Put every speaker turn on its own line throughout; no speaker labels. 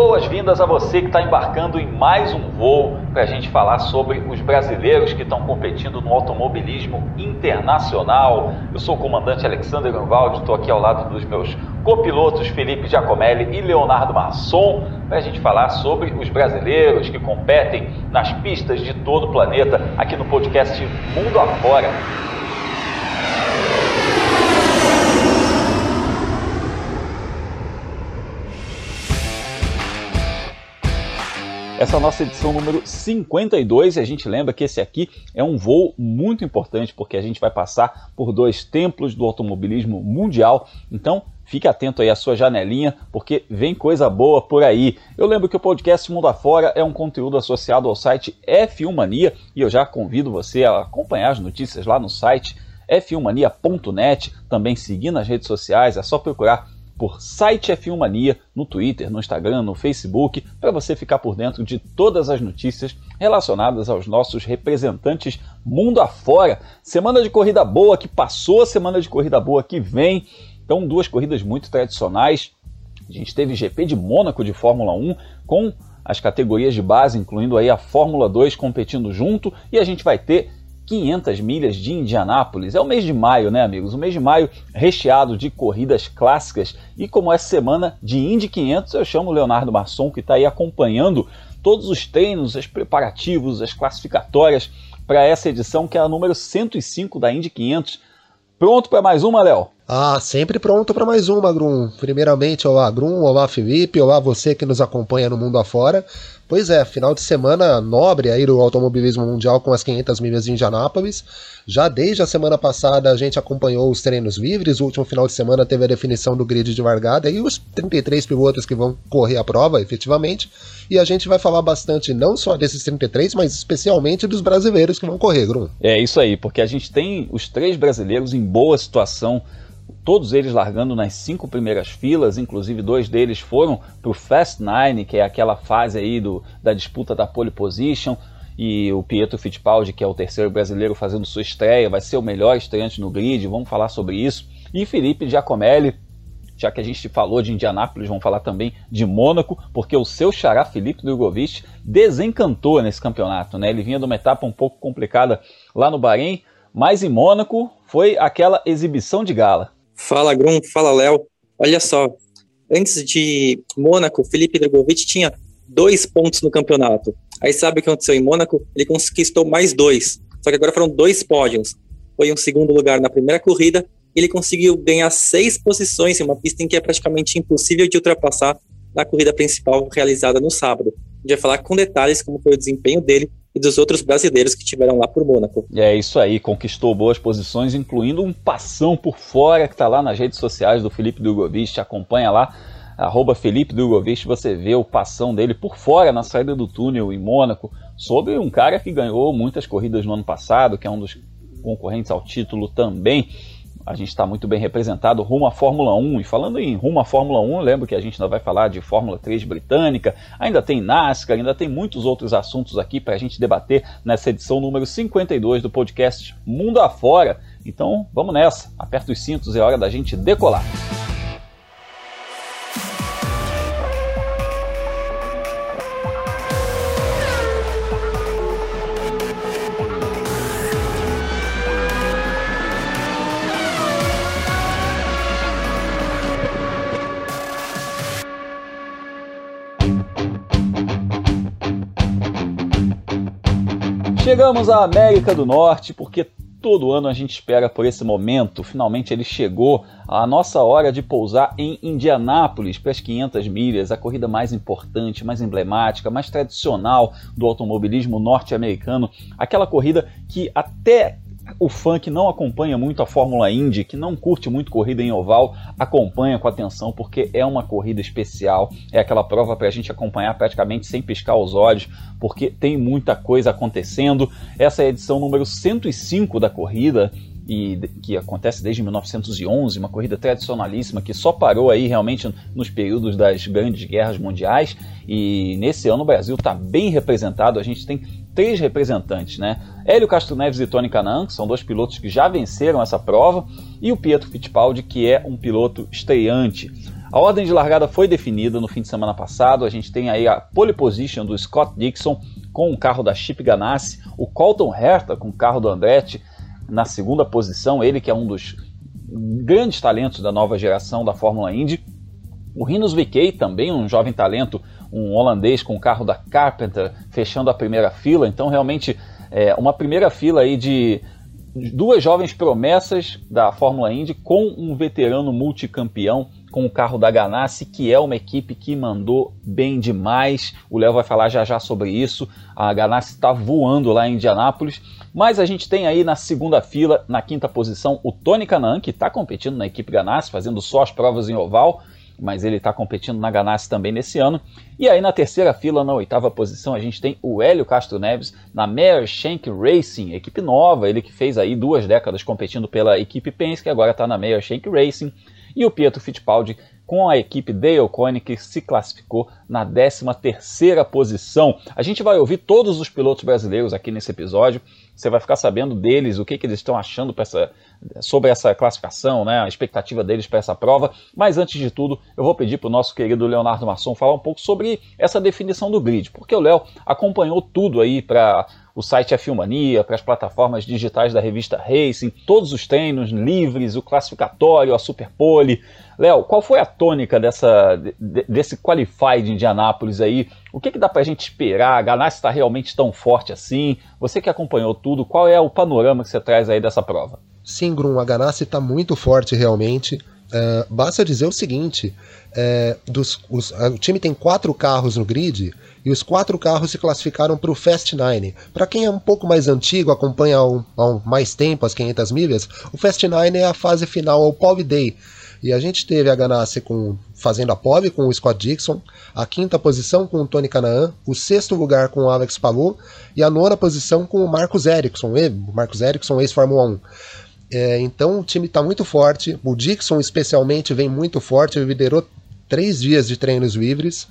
boas-vindas a você que está embarcando em mais um voo para a gente falar sobre os brasileiros que estão competindo no automobilismo internacional. Eu sou o comandante Alexander Grunwald, estou aqui ao lado dos meus copilotos Felipe Giacomelli e Leonardo Masson para a gente falar sobre os brasileiros que competem nas pistas de todo o planeta aqui no podcast Mundo Afora. Essa é a nossa edição número 52 e a gente lembra que esse aqui é um voo muito importante porque a gente vai passar por dois templos do automobilismo mundial. Então, fique atento aí à sua janelinha porque vem coisa boa por aí. Eu lembro que o podcast Mundo Afora é um conteúdo associado ao site F1 Mania e eu já convido você a acompanhar as notícias lá no site f1mania.net, também seguir nas redes sociais, é só procurar por site F1 Mania no Twitter, no Instagram, no Facebook, para você ficar por dentro de todas as notícias relacionadas aos nossos representantes mundo afora. Semana de corrida boa que passou, semana de corrida boa que vem. Então, duas corridas muito tradicionais. A gente teve GP de Mônaco de Fórmula 1 com as categorias de base, incluindo aí a Fórmula 2 competindo junto, e a gente vai ter 500 milhas de Indianápolis. É o mês de maio, né, amigos? O mês de maio recheado de corridas clássicas. E como é semana de Indy 500, eu chamo o Leonardo Masson, que está aí acompanhando todos os treinos, os preparativos, as classificatórias para essa edição, que é a número 105 da Indy 500. Pronto para mais uma, Léo?
Ah, sempre pronto para mais uma, Grum. Primeiramente, olá, Grum, olá, Felipe, olá, você que nos acompanha no mundo afora. Pois é, final de semana nobre aí do automobilismo mundial com as 500 milhas de Indianápolis. Já desde a semana passada a gente acompanhou os treinos livres, o último final de semana teve a definição do grid de largada e os 33 pilotos que vão correr a prova, efetivamente. E a gente vai falar bastante não só desses 33, mas especialmente dos brasileiros que vão correr, Grum.
É isso aí, porque a gente tem os três brasileiros em boa situação todos eles largando nas cinco primeiras filas, inclusive dois deles foram para o Fast Nine, que é aquela fase aí do, da disputa da pole position, e o Pietro Fittipaldi, que é o terceiro brasileiro fazendo sua estreia, vai ser o melhor estreante no grid, vamos falar sobre isso. E Felipe Giacomelli, já que a gente falou de Indianápolis, vamos falar também de Mônaco, porque o seu xará Felipe Drogovic desencantou nesse campeonato, né? Ele vinha de uma etapa um pouco complicada lá no Bahrein, mas em Mônaco foi aquela exibição de gala.
Fala Grum, fala Léo. Olha só, antes de Mônaco, Felipe Drogovic tinha dois pontos no campeonato. Aí sabe o que aconteceu em Mônaco? Ele conquistou mais dois. Só que agora foram dois pódios. Foi um segundo lugar na primeira corrida. Ele conseguiu ganhar seis posições em uma pista em que é praticamente impossível de ultrapassar na corrida principal realizada no sábado. A gente vai falar com detalhes como foi o desempenho dele e dos outros brasileiros que tiveram lá por Mônaco.
É isso aí, conquistou boas posições, incluindo um passão por fora que está lá nas redes sociais do Felipe Drogovic, acompanha lá, arroba Felipe Drogovic, você vê o passão dele por fora na saída do túnel em Mônaco, sobre um cara que ganhou muitas corridas no ano passado, que é um dos concorrentes ao título também a gente está muito bem representado rumo à Fórmula 1. E falando em rumo à Fórmula 1, lembro que a gente ainda vai falar de Fórmula 3 britânica, ainda tem NASCAR, ainda tem muitos outros assuntos aqui para a gente debater nessa edição número 52 do podcast Mundo Afora. Então vamos nessa, aperta os cintos, é hora da gente decolar. Chegamos à América do Norte porque todo ano a gente espera por esse momento. Finalmente ele chegou. A nossa hora de pousar em Indianápolis para as 500 milhas, a corrida mais importante, mais emblemática, mais tradicional do automobilismo norte-americano. Aquela corrida que até o fã que não acompanha muito a Fórmula Indy, que não curte muito corrida em oval, acompanha com atenção porque é uma corrida especial. É aquela prova para a gente acompanhar praticamente sem piscar os olhos, porque tem muita coisa acontecendo. Essa é a edição número 105 da corrida e que acontece desde 1911, uma corrida tradicionalíssima que só parou aí realmente nos períodos das grandes guerras mundiais. E nesse ano o Brasil está bem representado. A gente tem três representantes, né? Hélio Castro Neves e Tony Canan, que são dois pilotos que já venceram essa prova, e o Pietro Fittipaldi, que é um piloto estreante. A ordem de largada foi definida no fim de semana passado. A gente tem aí a pole position do Scott Dixon com o carro da Chip Ganassi, o Colton Herta com o carro do Andretti na segunda posição, ele que é um dos grandes talentos da nova geração da Fórmula Indy. O Rinos VK também um jovem talento, um holandês com o carro da Carpenter fechando a primeira fila. Então realmente é uma primeira fila aí de duas jovens promessas da Fórmula Indy com um veterano multicampeão com o carro da Ganassi, que é uma equipe que mandou bem demais. O Léo vai falar já já sobre isso. A Ganassi está voando lá em Indianápolis. Mas a gente tem aí na segunda fila, na quinta posição, o Tony Canan, que está competindo na equipe Ganassi, fazendo só as provas em oval mas ele está competindo na Ganassi também nesse ano. E aí na terceira fila, na oitava posição, a gente tem o Hélio Castro Neves na Meyer Shank Racing, equipe nova, ele que fez aí duas décadas competindo pela equipe Penske, agora está na Meyer Shank Racing. E o Pietro Fittipaldi com a equipe Dale Coyne, que se classificou na 13ª posição. A gente vai ouvir todos os pilotos brasileiros aqui nesse episódio, você vai ficar sabendo deles, o que, que eles estão achando essa, sobre essa classificação, né, a expectativa deles para essa prova. Mas antes de tudo, eu vou pedir para o nosso querido Leonardo Masson falar um pouco sobre essa definição do grid, porque o Léo acompanhou tudo aí para o site F1 Mania, para as plataformas digitais da revista Racing, todos os treinos livres, o classificatório, a Superpole. Léo, qual foi a tônica dessa, desse Qualify de Indianápolis aí? O que, que dá para a gente esperar? A Ganassi está realmente tão forte assim? Você que acompanhou tudo, qual é o panorama que você traz aí dessa prova?
Sim, Grum, a Ganassi está muito forte realmente. Uh, basta dizer o seguinte: é, dos, os, o time tem quatro carros no grid e os quatro carros se classificaram para o Fast Nine. Para quem é um pouco mais antigo, acompanha há, um, há um, mais tempo as 500 milhas, o Fast Nine é a fase final, é o Pole Day. E a gente teve a Ganassi com, fazendo a pole com o Scott Dixon, a quinta posição com o Tony Canaan, o sexto lugar com o Alex Palou e a nona posição com o Marcos Ericsson, o Marcos Ericsson, ex-Fórmula 1. É, então o time está muito forte. O Dixon, especialmente, vem muito forte. Ele liderou três dias de treinos livres.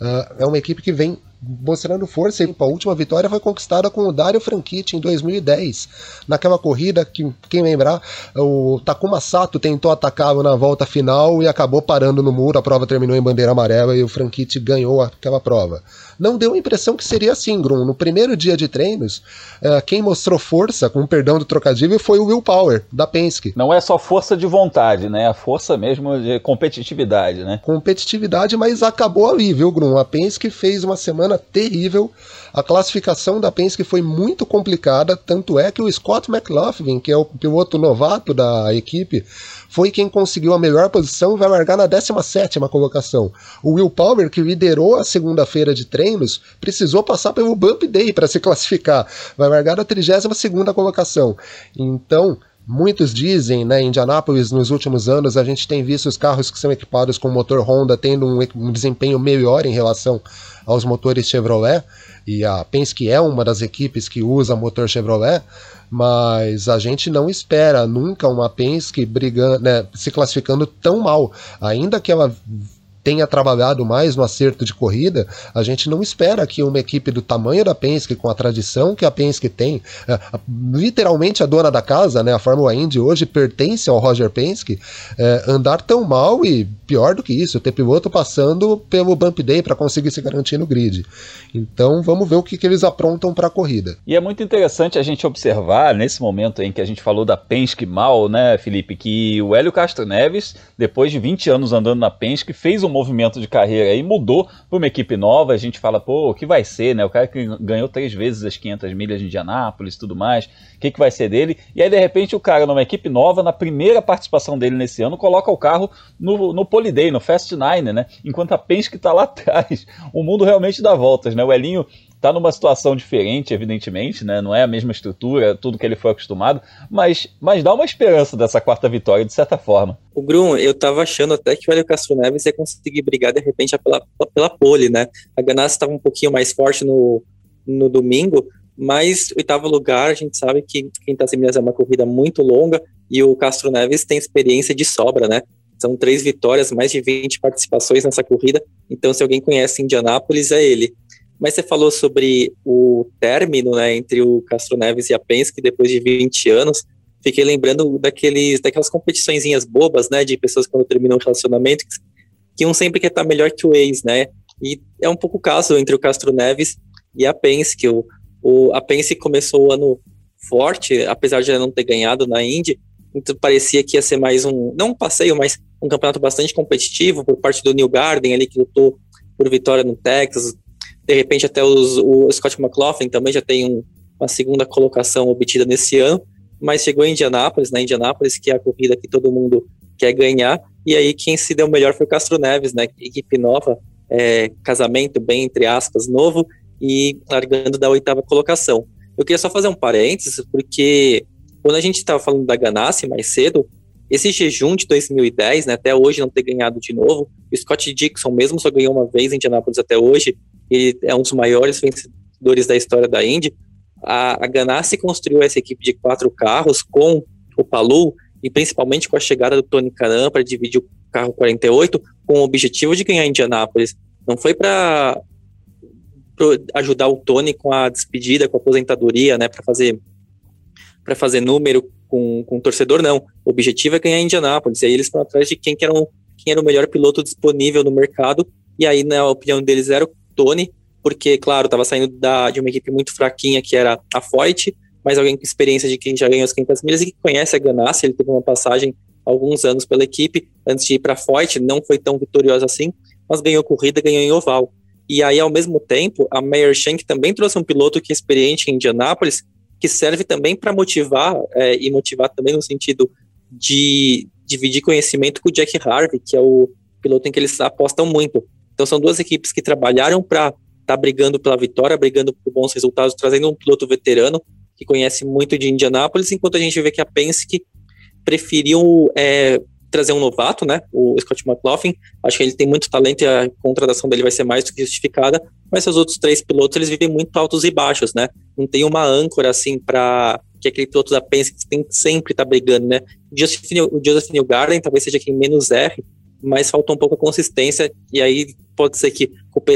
Uh, é uma equipe que vem mostrando força. A última vitória foi conquistada com o Dario Franchitti em 2010. Naquela corrida que, quem lembrar, o Takuma Sato tentou atacá-lo na volta final e acabou parando no muro. A prova terminou em bandeira amarela e o Franchitti ganhou aquela prova. Não deu a impressão que seria assim, Grum. No primeiro dia de treinos, uh, quem mostrou força, com perdão do trocadilho, foi o Will Power, da Penske.
Não é só força de vontade, né? A força mesmo de competitividade, né?
Competitividade, mas acabou ali, viu, Grum? A Penske fez uma semana semana terrível. A classificação da Penske foi muito complicada, tanto é que o Scott McLaughlin, que é o piloto novato da equipe, foi quem conseguiu a melhor posição e vai largar na 17 colocação. O Will Power, que liderou a segunda-feira de treinos, precisou passar pelo Bump Day para se classificar. Vai largar na 32 colocação. Então, Muitos dizem, né, em Indianápolis, nos últimos anos, a gente tem visto os carros que são equipados com motor Honda tendo um, um desempenho melhor em relação aos motores Chevrolet, e a Penske é uma das equipes que usa motor Chevrolet, mas a gente não espera nunca uma Penske brigando, né, se classificando tão mal, ainda que ela tenha trabalhado mais no acerto de corrida, a gente não espera que uma equipe do tamanho da Penske, com a tradição que a Penske tem, é, literalmente a dona da casa, né, a Fórmula Indy hoje pertence ao Roger Penske, é, andar tão mal e pior do que isso, ter piloto passando pelo Bump Day para conseguir se garantir no grid. Então vamos ver o que, que eles aprontam para a corrida.
E é muito interessante a gente observar nesse momento em que a gente falou da Penske mal, né, Felipe, que o Hélio Castro Neves, depois de 20 anos andando na Penske, fez um movimento de carreira aí, mudou para uma equipe nova. A gente fala, pô, o que vai ser, né? O cara que ganhou três vezes as 500 milhas de Indianápolis tudo mais, o que, que vai ser dele? E aí, de repente, o cara, numa equipe nova, na primeira participação dele nesse ano, coloca o carro no, no Poliday, no Fast Nine, né? Enquanto a Penske está lá atrás. O mundo realmente dá voltas, né? O Elinho está numa situação diferente, evidentemente, né? Não é a mesma estrutura, tudo que ele foi acostumado, mas, mas dá uma esperança dessa quarta vitória, de certa forma.
O Grum, eu tava achando até que o Castro Neves ia conseguir brigar de repente pela, pela pole, né? A Ganassi estava um pouquinho mais forte no, no domingo, mas oitavo lugar, a gente sabe que quem está em Minas é uma corrida muito longa e o Castro Neves tem experiência de sobra, né? São três vitórias, mais de 20 participações nessa corrida. Então, se alguém conhece Indianápolis, é ele. Mas você falou sobre o término né, entre o Castro Neves e a Penske depois de 20 anos. Fiquei lembrando daqueles, daquelas competiçõezinhas bobas, né, de pessoas quando terminam um relacionamento, que um sempre quer estar melhor que o ex, né? E é um pouco o caso entre o Castro Neves e a Penske. O, o, a Penske começou o ano forte, apesar de não ter ganhado na Indy, então parecia que ia ser mais um, não um passeio, mas um campeonato bastante competitivo por parte do New Garden ali que lutou por vitória no Texas. De repente até os, o Scott McLaughlin também já tem um, uma segunda colocação obtida nesse ano, mas chegou em Indianápolis, na né? Indianápolis que é a corrida que todo mundo quer ganhar, e aí quem se deu melhor foi o Castro Neves, né? Equipe nova, é, casamento bem entre aspas novo e largando da oitava colocação. Eu queria só fazer um parênteses porque quando a gente estava falando da Ganassi mais cedo, esse jejum de 2010, né, até hoje não ter ganhado de novo, o Scott Dixon mesmo só ganhou uma vez em Indianapolis até hoje, ele é um dos maiores vencedores da história da Indy. A, a Ganassi construiu essa equipe de quatro carros com o Palu e principalmente com a chegada do Tony Canan para dividir o carro 48 com o objetivo de ganhar Indianápolis. Não foi para ajudar o Tony com a despedida, com a aposentadoria, né, para fazer para fazer número com, com o torcedor, não. O objetivo é ganhar Indianápolis. E aí eles foram atrás de quem, que era, um, quem era o melhor piloto disponível no mercado. E aí, na opinião deles, era o Tony, porque, claro, estava saindo da, de uma equipe muito fraquinha, que era a Foyt, mas alguém com experiência de quem já ganhou as 500 milhas e que conhece a Ganassi. Ele teve uma passagem alguns anos pela equipe antes de ir para a Foyt, não foi tão vitoriosa assim, mas ganhou corrida, ganhou em oval. E aí, ao mesmo tempo, a Meyer Shank também trouxe um piloto que é experiente em Indianápolis, que serve também para motivar, é, e motivar também no sentido de dividir conhecimento com o Jack Harvey, que é o piloto em que eles apostam muito. Então são duas equipes que trabalharam para estar tá brigando pela vitória, brigando por bons resultados, trazendo um piloto veterano que conhece muito de Indianápolis, enquanto a gente vê que a Penske preferiu é, trazer um novato, né, o Scott McLaughlin, acho que ele tem muito talento e a contratação dele vai ser mais do que justificada, mas os outros três pilotos, eles vivem muito altos e baixos, né, não tem uma âncora, assim, para que aquele piloto da Penske tem que sempre estar tá brigando, né, o Joseph, o Joseph Newgarden talvez seja quem menos erre, mas falta um pouco a consistência, e aí pode ser que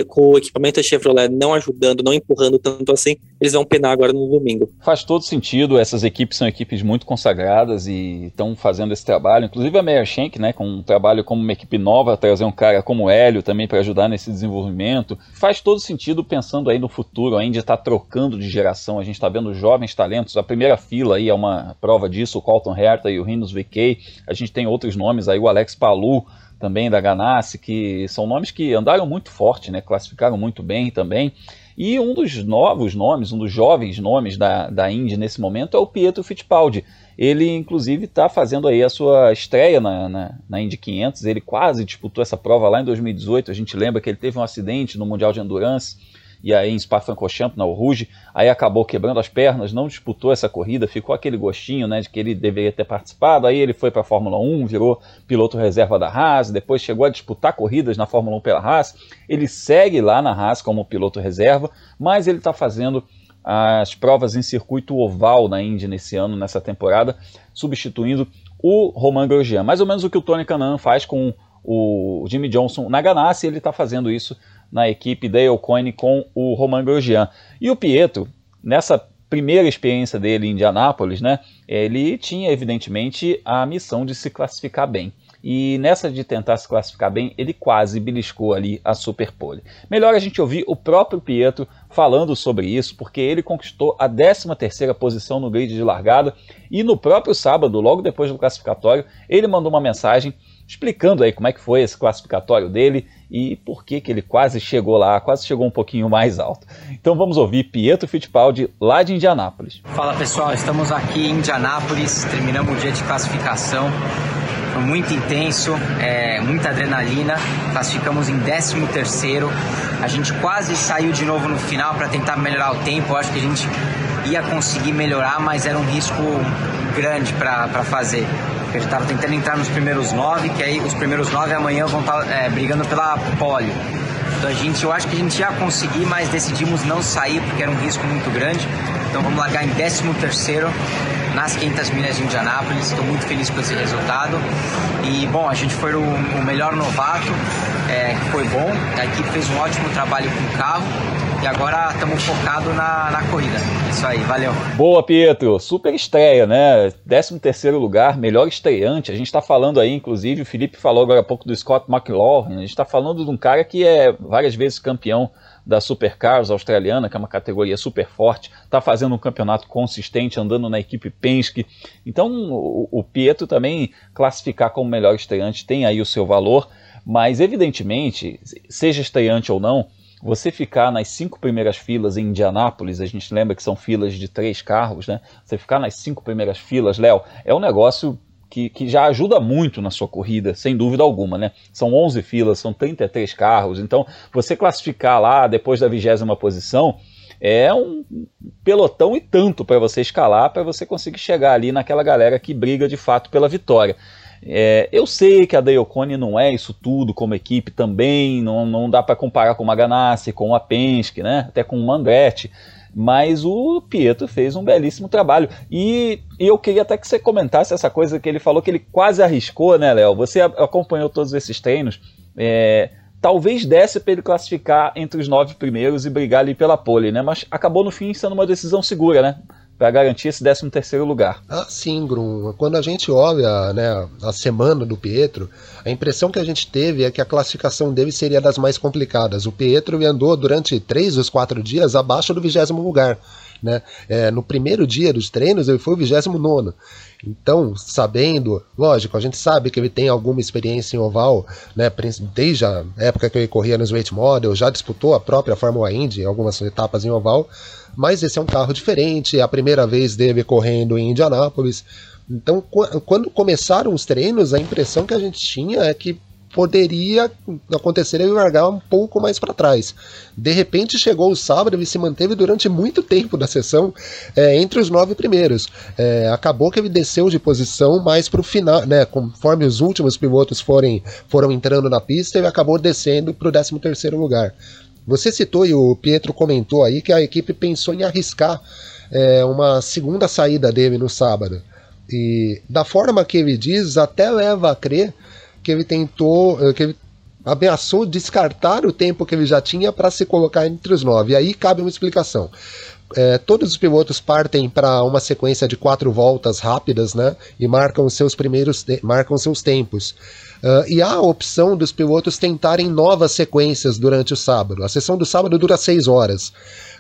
com o equipamento da Chevrolet não ajudando, não empurrando tanto assim, eles vão penar agora no domingo.
Faz todo sentido, essas equipes são equipes muito consagradas e estão fazendo esse trabalho, inclusive a Meyer Shank, né, com um trabalho como uma equipe nova, trazer um cara como o Hélio também para ajudar nesse desenvolvimento. Faz todo sentido pensando aí no futuro, a Indy está trocando de geração, a gente está vendo jovens talentos, a primeira fila aí é uma prova disso, o Colton Herta e o Rinos VK, a gente tem outros nomes aí, o Alex Palu, também da Ganassi, que são nomes que andaram muito forte, né, classificaram muito bem também. E um dos novos nomes, um dos jovens nomes da, da Indy nesse momento é o Pietro Fittipaldi. Ele, inclusive, está fazendo aí a sua estreia na, na, na, Indy 500. Ele quase disputou essa prova lá em 2018. A gente lembra que ele teve um acidente no Mundial de Endurance e aí em Spa-Francorchamps, na Rouge, aí acabou quebrando as pernas, não disputou essa corrida, ficou aquele gostinho né, de que ele deveria ter participado, aí ele foi para a Fórmula 1, virou piloto reserva da Haas, depois chegou a disputar corridas na Fórmula 1 pela Haas, ele segue lá na Haas como piloto reserva, mas ele está fazendo as provas em circuito oval na Indy nesse ano, nessa temporada, substituindo o Romain Grosjean, mais ou menos o que o Tony Canan faz com o Jimmy Johnson na Ganassi, ele está fazendo isso na equipe Dale Coyne com o Roman Grosjean. E o Pietro, nessa primeira experiência dele em Indianápolis, né, ele tinha evidentemente a missão de se classificar bem. E nessa de tentar se classificar bem, ele quase beliscou ali a Superpole. Melhor a gente ouvir o próprio Pietro falando sobre isso, porque ele conquistou a 13ª posição no grid de largada e no próprio sábado, logo depois do classificatório, ele mandou uma mensagem explicando aí como é que foi esse classificatório dele e por que, que ele quase chegou lá, quase chegou um pouquinho mais alto. Então vamos ouvir Pietro Fittipaldi lá de Indianápolis.
Fala pessoal, estamos aqui em Indianápolis, terminamos o dia de classificação. Foi muito intenso, é, muita adrenalina. Classificamos em 13 terceiro. A gente quase saiu de novo no final para tentar melhorar o tempo. Acho que a gente ia conseguir melhorar, mas era um risco grande para fazer a gente estava tentando entrar nos primeiros nove, que aí os primeiros nove amanhã vão estar tá, é, brigando pela pole. Então a gente, eu acho que a gente ia conseguir, mas decidimos não sair porque era um risco muito grande. Então vamos largar em 13 terceiro nas 500 milhas de Indianápolis. Estou muito feliz com esse resultado. E, bom, a gente foi o, o melhor novato, é, foi bom. A equipe fez um ótimo trabalho com o carro. E agora estamos focados na, na corrida. Isso aí, valeu.
Boa, Pietro. Super estreia, né? 13 terceiro lugar, melhor estreante. A gente está falando aí, inclusive, o Felipe falou agora há pouco do Scott McLaughlin. A gente está falando de um cara que é várias vezes campeão da Supercars australiana, que é uma categoria super forte, está fazendo um campeonato consistente, andando na equipe Penske. Então, o, o Pietro também classificar como melhor estreante tem aí o seu valor, mas evidentemente, seja estreante ou não, você ficar nas cinco primeiras filas em Indianápolis, a gente lembra que são filas de três carros, né? Você ficar nas cinco primeiras filas, Léo, é um negócio que, que, já ajuda muito na sua corrida, sem dúvida alguma, né? São 11 filas, são 33 carros, então você classificar lá depois da vigésima posição é um pelotão e tanto para você escalar, para você conseguir chegar ali naquela galera que briga de fato pela vitória. É, eu sei que a Deocone não é isso tudo como equipe também, não, não dá para comparar com uma Ganassi, com a Penske, né? até com uma Andretti, mas o Pietro fez um belíssimo trabalho. E, e, eu queria até que você comentasse essa coisa que ele falou, que ele quase arriscou, né, Léo? Você acompanhou todos esses treinos. É, talvez desse para ele classificar entre os nove primeiros e brigar ali pela pole, né? Mas acabou no fim sendo uma decisão segura, né? Para garantir esse 13 terceiro lugar.
Ah, sim, Grum. Quando a gente olha né, a semana do Pietro, a impressão que a gente teve é que a classificação dele seria das mais complicadas. O Pietro andou durante três ou quatro dias abaixo do vigésimo lugar. Né? É, no primeiro dia dos treinos ele foi o 29 então, sabendo, lógico, a gente sabe que ele tem alguma experiência em oval, né, desde a época que ele corria nos Weight Model, já disputou a própria Fórmula Indy, algumas etapas em oval, mas esse é um carro diferente, é a primeira vez dele correndo em Indianápolis. Então, quando começaram os treinos, a impressão que a gente tinha é que poderia acontecer ele largar um pouco mais para trás. De repente chegou o sábado e se manteve durante muito tempo da sessão é, entre os nove primeiros. É, acabou que ele desceu de posição mais para o final, né? Conforme os últimos pilotos forem, foram entrando na pista, ele acabou descendo para o 13 terceiro lugar. Você citou e o Pietro comentou aí que a equipe pensou em arriscar é, uma segunda saída dele no sábado. E da forma que ele diz, até leva a crer que ele tentou, eh, que ele ameaçou descartar o tempo que ele já tinha para se colocar entre os nove. E aí cabe uma explicação. É, todos os pilotos partem para uma sequência de quatro voltas rápidas, né? E marcam seus primeiros, marcam seus tempos. Uh, e há a opção dos pilotos tentarem novas sequências durante o sábado. A sessão do sábado dura seis horas.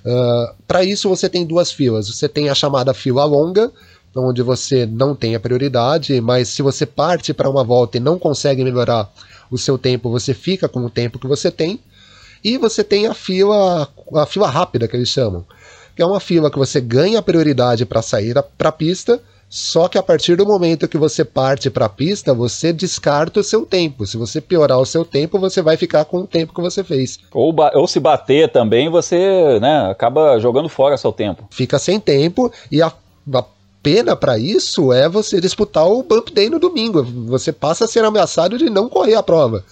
Uh, para isso você tem duas filas. Você tem a chamada fila longa, onde você não tem a prioridade, mas se você parte para uma volta e não consegue melhorar o seu tempo, você fica com o tempo que você tem. E você tem a fila, a fila rápida que eles chamam, que é uma fila que você ganha prioridade para sair para a pista, só que a partir do momento que você parte para a pista, você descarta o seu tempo. Se você piorar o seu tempo, você vai ficar com o tempo que você fez.
Ou, ou se bater também, você né, acaba jogando fora seu tempo.
Fica sem tempo e a, a pena para isso é você disputar o Bump Day no domingo. Você passa a ser ameaçado de não correr a prova.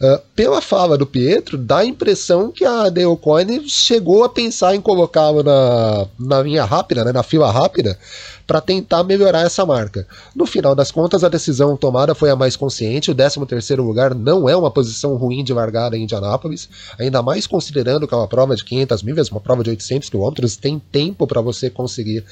Uh, pela fala do Pietro, dá a impressão que a Deocone chegou a pensar em colocá-lo na, na linha rápida, né, na fila rápida, para tentar melhorar essa marca. No final das contas, a decisão tomada foi a mais consciente. O 13º lugar não é uma posição ruim de largada em Indianápolis, ainda mais considerando que é uma prova de 500 milhas, uma prova de 800 quilômetros, tem tempo para você conseguir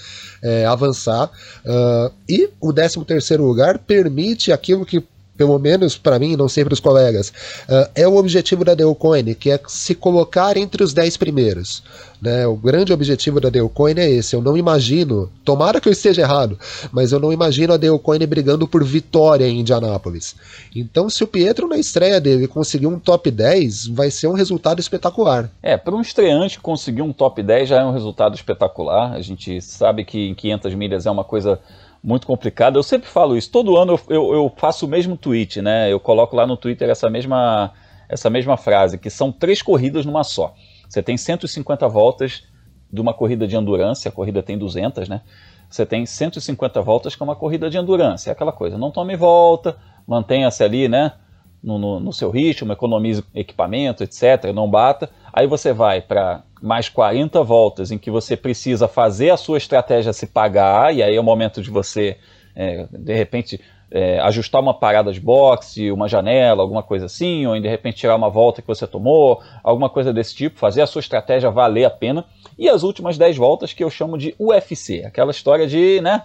é, avançar. Uh, e o 13º lugar permite aquilo que pelo menos para mim, não sei para os colegas, uh, é o objetivo da Deocoin, que é se colocar entre os 10 primeiros. Né? O grande objetivo da Deocoin é esse. Eu não imagino, tomara que eu esteja errado, mas eu não imagino a Deocoin brigando por vitória em Indianápolis. Então, se o Pietro na estreia dele conseguir um top 10, vai ser um resultado espetacular.
É, para um estreante conseguir um top 10 já é um resultado espetacular. A gente sabe que em 500 milhas é uma coisa muito complicado. Eu sempre falo isso, todo ano eu, eu, eu, faço o mesmo tweet, né? Eu coloco lá no Twitter essa mesma, essa mesma frase, que são três corridas numa só. Você tem 150 voltas de uma corrida de endurance, a corrida tem 200, né? Você tem 150 voltas é uma corrida de endurance, é aquela coisa, não tome volta, mantenha-se ali, né? No, no, no seu ritmo, economize equipamento, etc., não bata. Aí você vai para mais 40 voltas em que você precisa fazer a sua estratégia se pagar, e aí é o momento de você, é, de repente, é, ajustar uma parada de boxe, uma janela, alguma coisa assim, ou de repente tirar uma volta que você tomou, alguma coisa desse tipo, fazer a sua estratégia valer a pena. E as últimas 10 voltas que eu chamo de UFC, aquela história de, né,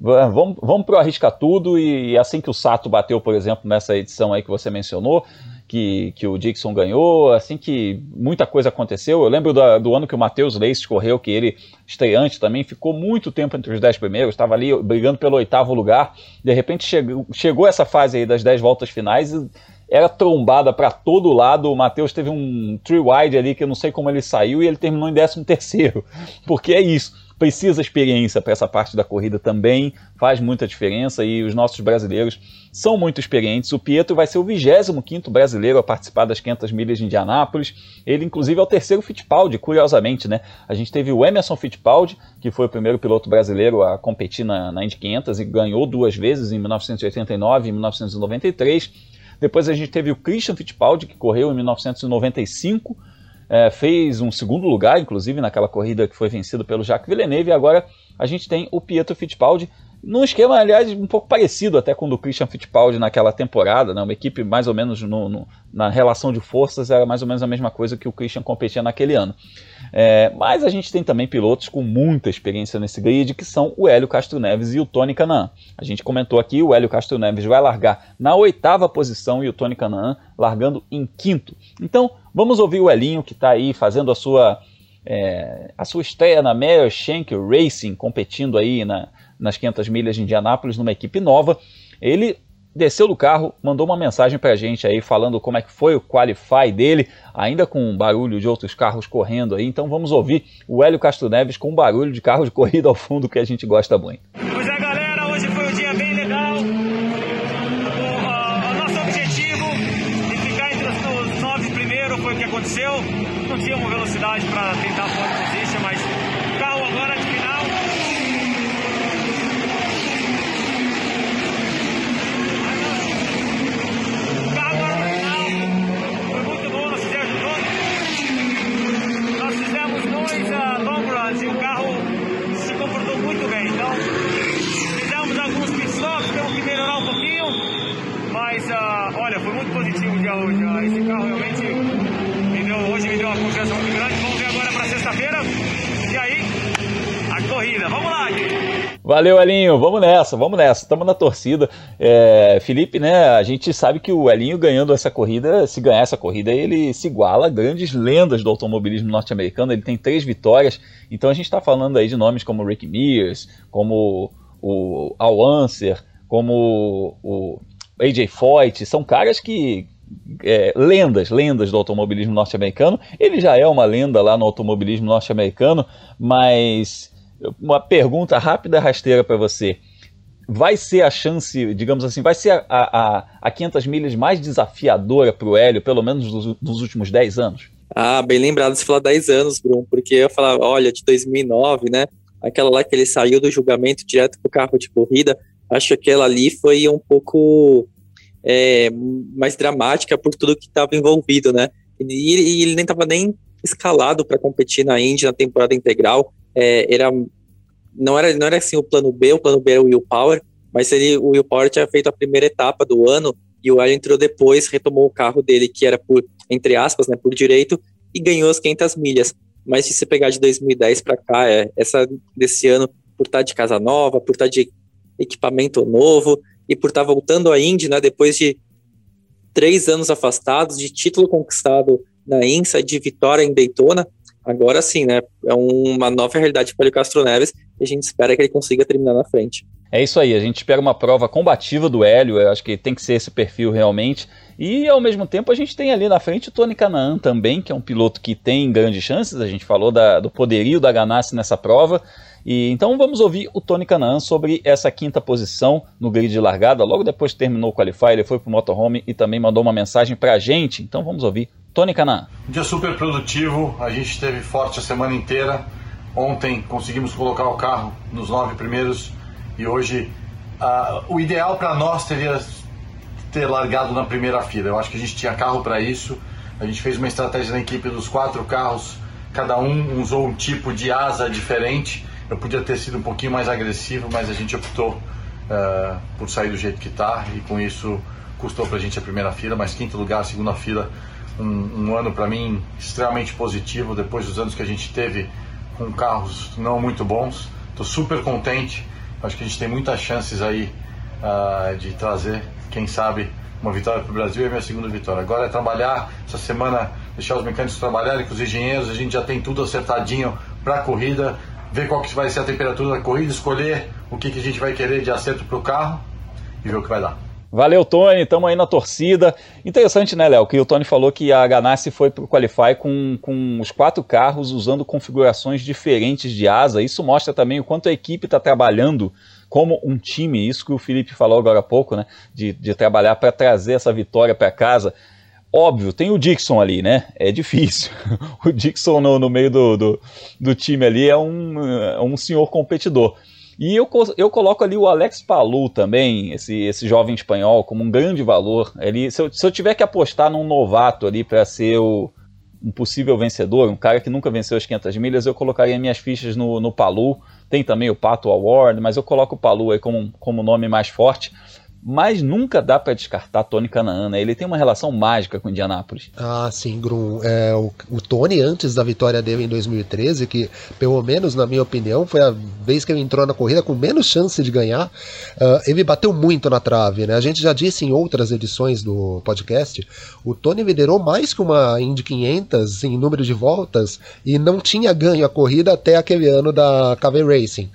vamos, vamos pro arrisca tudo e assim que o Sato bateu, por exemplo, nessa edição aí que você mencionou, que, que o Dixon ganhou, assim que muita coisa aconteceu. Eu lembro do, do ano que o Matheus Leite correu, que ele, estreante também, ficou muito tempo entre os dez primeiros, estava ali brigando pelo oitavo lugar. De repente chegou, chegou essa fase aí das dez voltas finais e era trombada para todo lado. O Matheus teve um three wide ali que eu não sei como ele saiu e ele terminou em décimo terceiro, porque é isso precisa experiência para essa parte da corrida também, faz muita diferença e os nossos brasileiros são muito experientes. O Pietro vai ser o 25 brasileiro a participar das 500 milhas de Indianápolis. Ele, inclusive, é o terceiro Fittipaldi, curiosamente, né? A gente teve o Emerson Fittipaldi, que foi o primeiro piloto brasileiro a competir na, na Indy 500 e ganhou duas vezes, em 1989 e 1993. Depois a gente teve o Christian Fittipaldi, que correu em 1995 é, fez um segundo lugar, inclusive, naquela corrida que foi vencida pelo Jacques Villeneuve, e agora a gente tem o Pietro Fittipaldi, num esquema, aliás, um pouco parecido até com o do Christian Fittipaldi naquela temporada, né? uma equipe mais ou menos no, no, na relação de forças era mais ou menos a mesma coisa que o Christian competia naquele ano. É, mas a gente tem também pilotos com muita experiência nesse grid, que são o Hélio Castro Neves e o Tony Canaan. A gente comentou aqui, o Hélio Castro Neves vai largar na oitava posição e o Tony Canaan largando em quinto. Então, vamos ouvir o Elinho, que está aí fazendo a sua... É, a sua estreia na Meyer Shank Racing, competindo aí na, nas 500 milhas de Indianápolis numa equipe nova. Ele desceu do carro, mandou uma mensagem para a gente aí falando como é que foi o qualify dele, ainda com barulho de outros carros correndo aí. Então vamos ouvir o Hélio Castro Neves com barulho de carro de corrida ao fundo que a gente gosta muito.
Mas uh, olha, foi muito positivo o dia hoje. Uh, esse carro realmente me deu, hoje me deu uma confiança muito grande. Vamos ver agora para sexta-feira. E aí, a corrida. Vamos lá, gente.
Valeu, Elinho. Vamos nessa, vamos nessa. Estamos na torcida. É, Felipe, né? A gente sabe que o Elinho ganhando essa corrida, se ganhar essa corrida, ele se iguala a grandes lendas do automobilismo norte-americano. Ele tem três vitórias. Então a gente está falando aí de nomes como Rick Mears, como o Al Unser, como o AJ Foyt. São caras que é, lendas, lendas do automobilismo norte-americano. Ele já é uma lenda lá no automobilismo norte-americano, mas uma pergunta rápida, rasteira para você. Vai ser a chance, digamos assim, vai ser a, a, a 500 milhas mais desafiadora para o Hélio, pelo menos dos, últimos 10 anos?
Ah, bem lembrado você falar 10 anos, Bruno, porque eu falava, olha, de 2009, né? Aquela lá que ele saiu do julgamento direto para o carro de corrida, acho que aquela ali foi um pouco é, mais dramática por tudo que estava envolvido, né? E, e ele nem estava nem escalado para competir na Indy na temporada integral é, era não era não era assim o plano B, o plano B era o Will Power, mas ele, o Will Power tinha feito a primeira etapa do ano e o Hélio entrou depois, retomou o carro dele que era por entre aspas, né, por direito e ganhou as 500 milhas. Mas se você pegar de 2010 para cá, é, essa desse ano por estar tá de casa nova, por estar tá de equipamento novo e por estar tá voltando à Indy, né, depois de três anos afastados, de título conquistado na INSA, de vitória em Daytona, agora sim, né? É uma nova realidade para o Castro Neves e a gente espera que ele consiga terminar na frente.
É isso aí, a gente espera uma prova combativa do Hélio, eu acho que tem que ser esse perfil realmente. E ao mesmo tempo a gente tem ali na frente o Tony Canaan também, que é um piloto que tem grandes chances, a gente falou da, do poderio da Ganassi nessa prova. E então vamos ouvir o Tony Canaan sobre essa quinta posição no grid de largada. Logo depois que terminou o qualify, ele foi para o motorhome e também mandou uma mensagem para a gente. Então vamos ouvir Tony Canan.
Dia super produtivo, a gente esteve forte a semana inteira. Ontem conseguimos colocar o carro nos nove primeiros e hoje uh, o ideal para nós teria ter largado na primeira fila. Eu acho que a gente tinha carro para isso. A gente fez uma estratégia na equipe dos quatro carros, cada um usou um tipo de asa diferente. Eu podia ter sido um pouquinho mais agressivo, mas a gente optou uh, por sair do jeito que está e com isso custou para a gente a primeira fila, mas quinto lugar, segunda fila, um, um ano para mim extremamente positivo depois dos anos que a gente teve com carros não muito bons. Estou super contente. Acho que a gente tem muitas chances aí uh, de trazer, quem sabe, uma vitória para o Brasil e a minha segunda vitória. Agora é trabalhar essa semana, deixar os mecânicos trabalharem com os engenheiros, a gente já tem tudo acertadinho para a corrida, ver qual que vai ser a temperatura da corrida, escolher o que, que a gente vai querer de acerto para o carro e ver o que vai dar.
Valeu, Tony. Estamos aí na torcida. Interessante, né, Léo? Que o Tony falou que a Ganassi foi para o Qualify com, com os quatro carros usando configurações diferentes de asa. Isso mostra também o quanto a equipe está trabalhando como um time, isso que o Felipe falou agora há pouco, né? De, de trabalhar para trazer essa vitória para casa. Óbvio, tem o Dixon ali, né? É difícil. o Dixon no, no meio do, do, do, time ali é um, é um senhor competidor. E eu, eu coloco ali o Alex Palou também, esse, esse jovem espanhol, como um grande valor. Ele, se, eu, se eu tiver que apostar num novato ali para ser o, um possível vencedor, um cara que nunca venceu as 500 milhas, eu colocaria minhas fichas no, no Palu. Tem também o Pato Award, mas eu coloco o Palu aí como, como nome mais forte mas nunca dá para descartar Tony Canaan, né? Ele tem uma relação mágica com Indianápolis.
Ah, sim, Grum. É, o, o, Tony, antes da vitória dele em 2013, que pelo menos na minha opinião foi a vez que ele entrou na corrida com menos chance de ganhar, uh, ele bateu muito na trave, né? A gente já disse em outras edições do podcast, o Tony liderou mais que uma Indy 500 em número de voltas e não tinha ganho a corrida até aquele ano da KV Racing.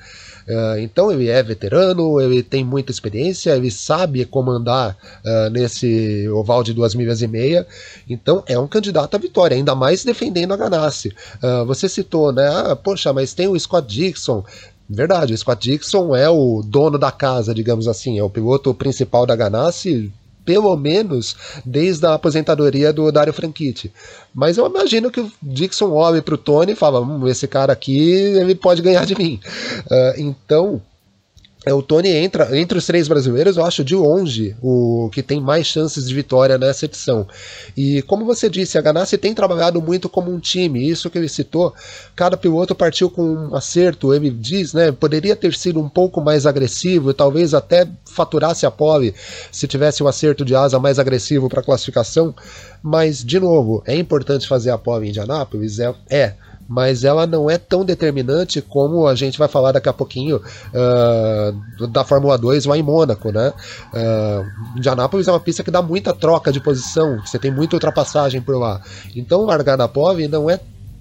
Uh, então ele é veterano, ele tem muita experiência, ele sabe comandar uh, nesse oval de duas milhas e meia, então é um candidato à vitória, ainda mais defendendo a Ganassi. Uh, você citou, né? Ah, poxa, mas tem o Scott Dixon, Verdade, o Scott Dixon é o dono da casa, digamos assim, é o piloto principal da Ganassi, pelo menos desde a aposentadoria do Dario Franchitti. Mas eu imagino que o Dixon olhe para o Tony e fala: hum, esse cara aqui ele pode ganhar de mim. Uh, então o Tony entra entre os três brasileiros, eu acho de longe o que tem mais chances de vitória nessa edição. E como você disse, a Ganassi tem trabalhado muito como um time, isso que ele citou, cada piloto partiu com um acerto, ele diz, né, poderia ter sido um pouco mais agressivo, talvez até faturasse a pole se tivesse um acerto de asa mais agressivo para a classificação, mas de novo, é importante fazer a pole em Indianápolis, é, é mas ela não é tão determinante como a gente vai falar daqui a pouquinho uh, da Fórmula 2 lá em Mônaco, né? Uh, Indianápolis é uma pista que dá muita troca de posição, você tem muita ultrapassagem por lá. Então largar na POV não é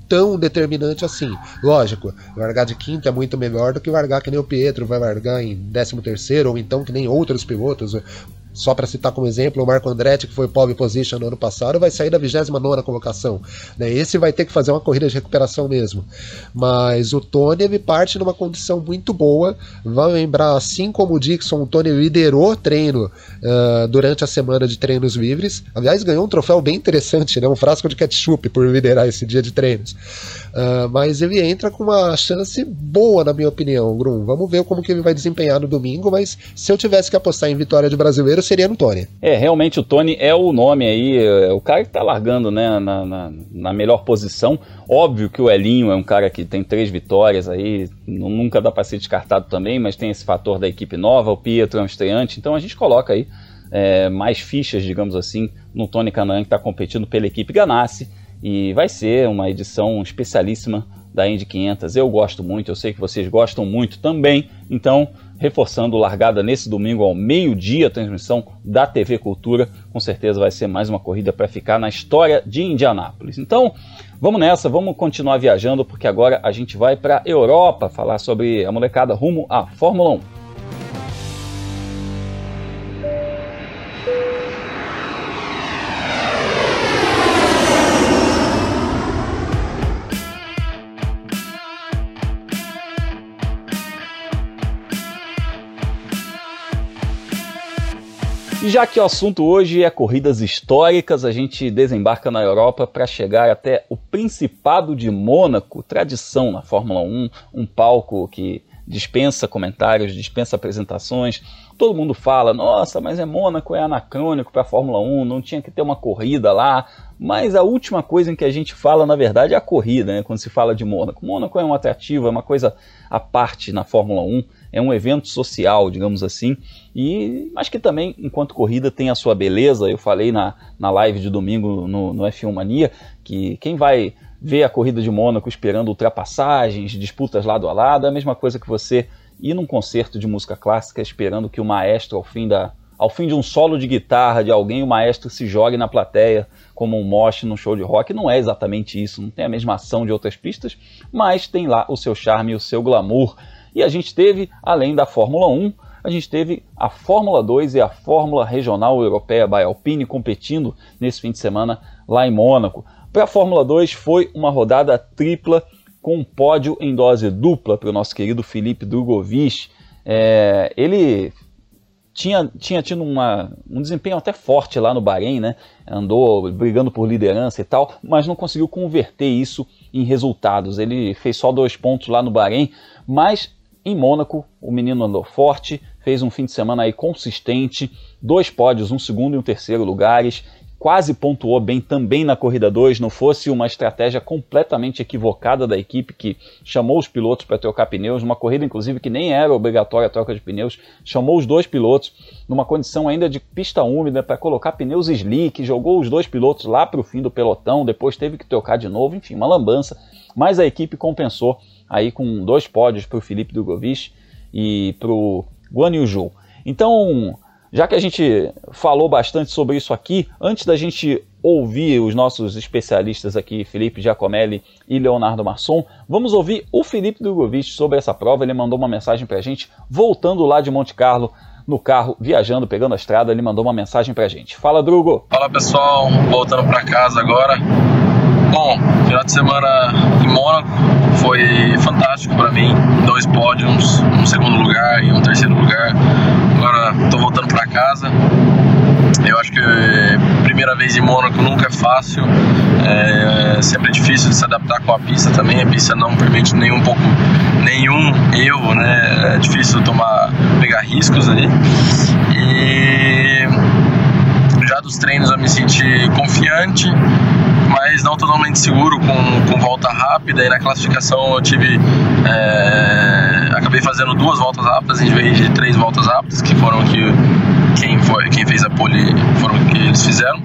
tão determinante assim. Lógico, largar de quinto é muito melhor do que largar que nem o Pietro vai largar em décimo terceiro, ou então que nem outros pilotos. Só para citar como exemplo, o Marco Andretti, que foi pole position no ano passado, vai sair da 29 colocação. Né? Esse vai ter que fazer uma corrida de recuperação mesmo. Mas o Tony ele parte numa condição muito boa. Vamos lembrar, assim como o Dixon, o Tony liderou treino uh, durante a semana de treinos livres. Aliás, ganhou um troféu bem interessante, né? um frasco de ketchup por liderar esse dia de treinos. Uh, mas ele entra com uma chance boa, na minha opinião, Grum. Vamos ver como que ele vai desempenhar no domingo, mas se eu tivesse que apostar em vitória de brasileiro, seria no Tony.
É, realmente o Tony é o nome aí, é o cara que tá largando né, na, na, na melhor posição. Óbvio que o Elinho é um cara que tem três vitórias aí, nunca dá para ser descartado também, mas tem esse fator da equipe nova, o Pietro é um estreante, então a gente coloca aí é, mais fichas, digamos assim, no Tony Canan que está competindo pela equipe Ganassi e vai ser uma edição especialíssima da Indy 500. Eu gosto muito, eu sei que vocês gostam muito também. Então, reforçando largada nesse domingo ao meio-dia, transmissão da TV Cultura, com certeza vai ser mais uma corrida para ficar na história de Indianápolis. Então, vamos nessa, vamos continuar viajando porque agora a gente vai para Europa falar sobre a molecada rumo à Fórmula 1. Já que o assunto hoje é corridas históricas, a gente desembarca na Europa para chegar até o Principado de Mônaco, tradição na Fórmula 1, um palco que dispensa comentários, dispensa apresentações. Todo mundo fala: nossa, mas é Mônaco, é anacrônico para a Fórmula 1, não tinha que ter uma corrida lá. Mas a última coisa em que a gente fala, na verdade, é a corrida, né? quando se fala de Mônaco. Mônaco é um atrativo, é uma coisa à parte na Fórmula 1, é um evento social, digamos assim, e mas que também, enquanto corrida, tem a sua beleza. Eu falei na, na live de domingo no, no F1 Mania que quem vai ver a corrida de Mônaco esperando ultrapassagens, disputas lado a lado, é a mesma coisa que você ir num concerto de música clássica esperando que o maestro, ao fim, da, ao fim de um solo de guitarra de alguém, o maestro se jogue na plateia como um moche num show de rock. Não é exatamente isso, não tem a mesma ação de outras pistas, mas tem lá o seu charme e o seu glamour. E a gente teve, além da Fórmula 1, a gente teve a Fórmula 2 e a Fórmula Regional Europeia by Alpine competindo nesse fim de semana lá em Mônaco. Para a Fórmula 2 foi uma rodada tripla com um pódio em dose dupla para o nosso querido Felipe Drogovic. É, ele tinha, tinha tido uma, um desempenho até forte lá no Bahrein, né? andou brigando por liderança e tal, mas não conseguiu converter isso em resultados. Ele fez só dois pontos lá no Bahrein, mas em Mônaco o menino andou forte, fez um fim de semana aí consistente, dois pódios, um segundo e um terceiro lugares, quase pontuou bem também na corrida 2, não fosse uma estratégia completamente equivocada da equipe que chamou os pilotos para trocar pneus, numa corrida inclusive que nem era obrigatória a troca de pneus, chamou os dois pilotos numa condição ainda de pista úmida para colocar pneus slick, jogou os dois pilotos lá para o fim do pelotão, depois teve que trocar de novo, enfim, uma lambança, mas a equipe compensou aí com dois pódios para o Felipe Drogovic e para o Guan Yu Zhou. Então, já que a gente falou bastante sobre isso aqui, antes da gente ouvir os nossos especialistas aqui, Felipe Giacomelli e Leonardo Masson, vamos ouvir o Felipe Drogovic sobre essa prova. Ele mandou uma mensagem para a gente, voltando lá de Monte Carlo, no carro, viajando, pegando a estrada, ele mandou uma mensagem para a gente. Fala, Drugo!
Fala, pessoal, voltando para casa agora. Bom, final de semana em Mônaco foi fantástico para mim. Dois pódios, um segundo lugar e um terceiro lugar. Agora estou voltando para casa. Eu acho que primeira vez em Mônaco nunca é fácil. É sempre difícil de se adaptar com a pista também. A pista não permite nenhum pouco nenhum erro, né? É difícil tomar pegar riscos ali. E dos treinos eu me senti confiante mas não totalmente seguro com, com volta rápida. E na classificação eu tive. É, acabei fazendo duas voltas rápidas em vez de três voltas rápidas, que foram que quem, foi, quem fez a pole foram o que eles fizeram.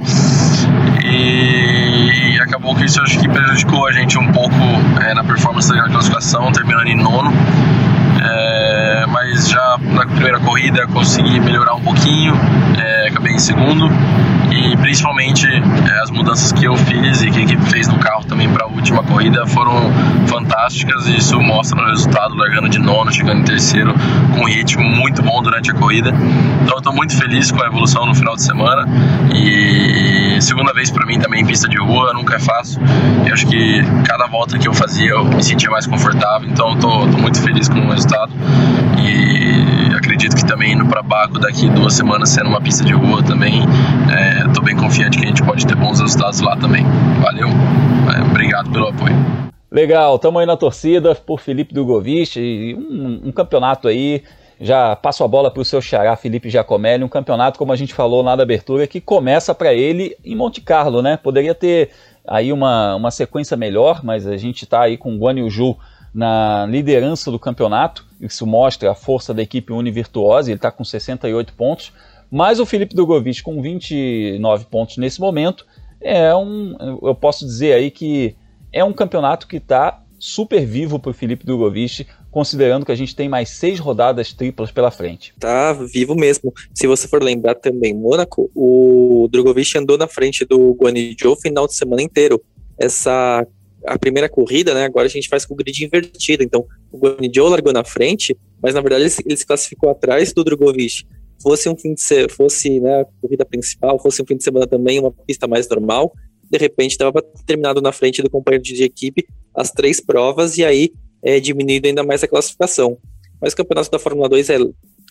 E, e acabou que isso acho que prejudicou a gente um pouco é, na performance da classificação, terminando em nono. É, mas já na primeira corrida consegui melhorar um pouquinho, é, acabei em segundo. E principalmente é, as mudanças que eu fiz e que a equipe fez no carro também para a última corrida foram fantásticas. E isso mostra no resultado, largando de nono, chegando em terceiro, com um ritmo muito bom durante a corrida. Então estou muito feliz com a evolução no final de semana. E segunda vez para mim também em pista de rua, nunca é fácil. Eu acho que cada volta que eu fazia eu me sentia mais confortável, então estou muito feliz com o resultado. E acredito que também indo para Baco daqui duas semanas sendo uma pista de rua também, estou é, bem confiante que a gente pode ter bons resultados lá também. Valeu, é, obrigado pelo apoio.
Legal, estamos aí na torcida por Felipe Dugovic, um, um campeonato aí já passo a bola para o seu xará Felipe Giacomelli, um campeonato, como a gente falou lá da abertura, que começa para ele em Monte Carlo, né? Poderia ter aí uma, uma sequência melhor, mas a gente está aí com o Guan Yu Zhu na liderança do campeonato, isso mostra a força da equipe Univirtuosa, ele está com 68 pontos, mas o Felipe Drogovic com 29 pontos nesse momento, é um, eu posso dizer aí que é um campeonato que está super vivo para o Felipe Drogovic, considerando que a gente tem mais seis rodadas triplas pela frente.
Tá vivo mesmo. Se você for lembrar também, Mônaco, o Drogovic andou na frente do Guanyu o final de semana inteiro. Essa a primeira corrida, né? Agora a gente faz com o grid invertido. Então, o Guanyu largou na frente, mas na verdade ele, ele se classificou atrás do Drogovic. Fosse um fim de se, fosse né, a corrida principal, fosse um fim de semana também, uma pista mais normal, de repente estava terminado na frente do companheiro de equipe as três provas e aí é diminuído ainda mais a classificação. Mas o campeonato da Fórmula 2 é,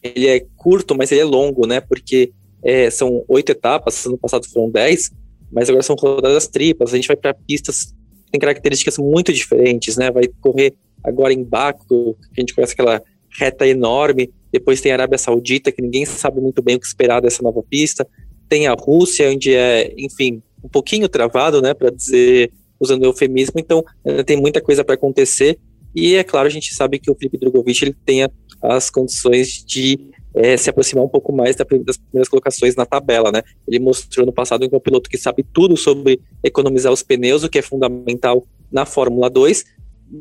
ele é curto, mas ele é longo, né? Porque é, são oito etapas, ano passado foram dez, mas agora são rodadas triplas. A gente vai para pistas tem características muito diferentes, né? Vai correr agora em Baco, que a gente conhece aquela reta enorme. Depois tem a Arábia Saudita, que ninguém sabe muito bem o que esperar dessa nova pista. Tem a Rússia, onde é, enfim, um pouquinho travado, né, para dizer, usando eufemismo. Então, tem muita coisa para acontecer. E é claro, a gente sabe que o Felipe Drogovic ele tenha as condições de é, se aproximar um pouco mais das primeiras colocações na tabela, né? Ele mostrou no passado que é um piloto que sabe tudo sobre economizar os pneus, o que é fundamental na Fórmula 2.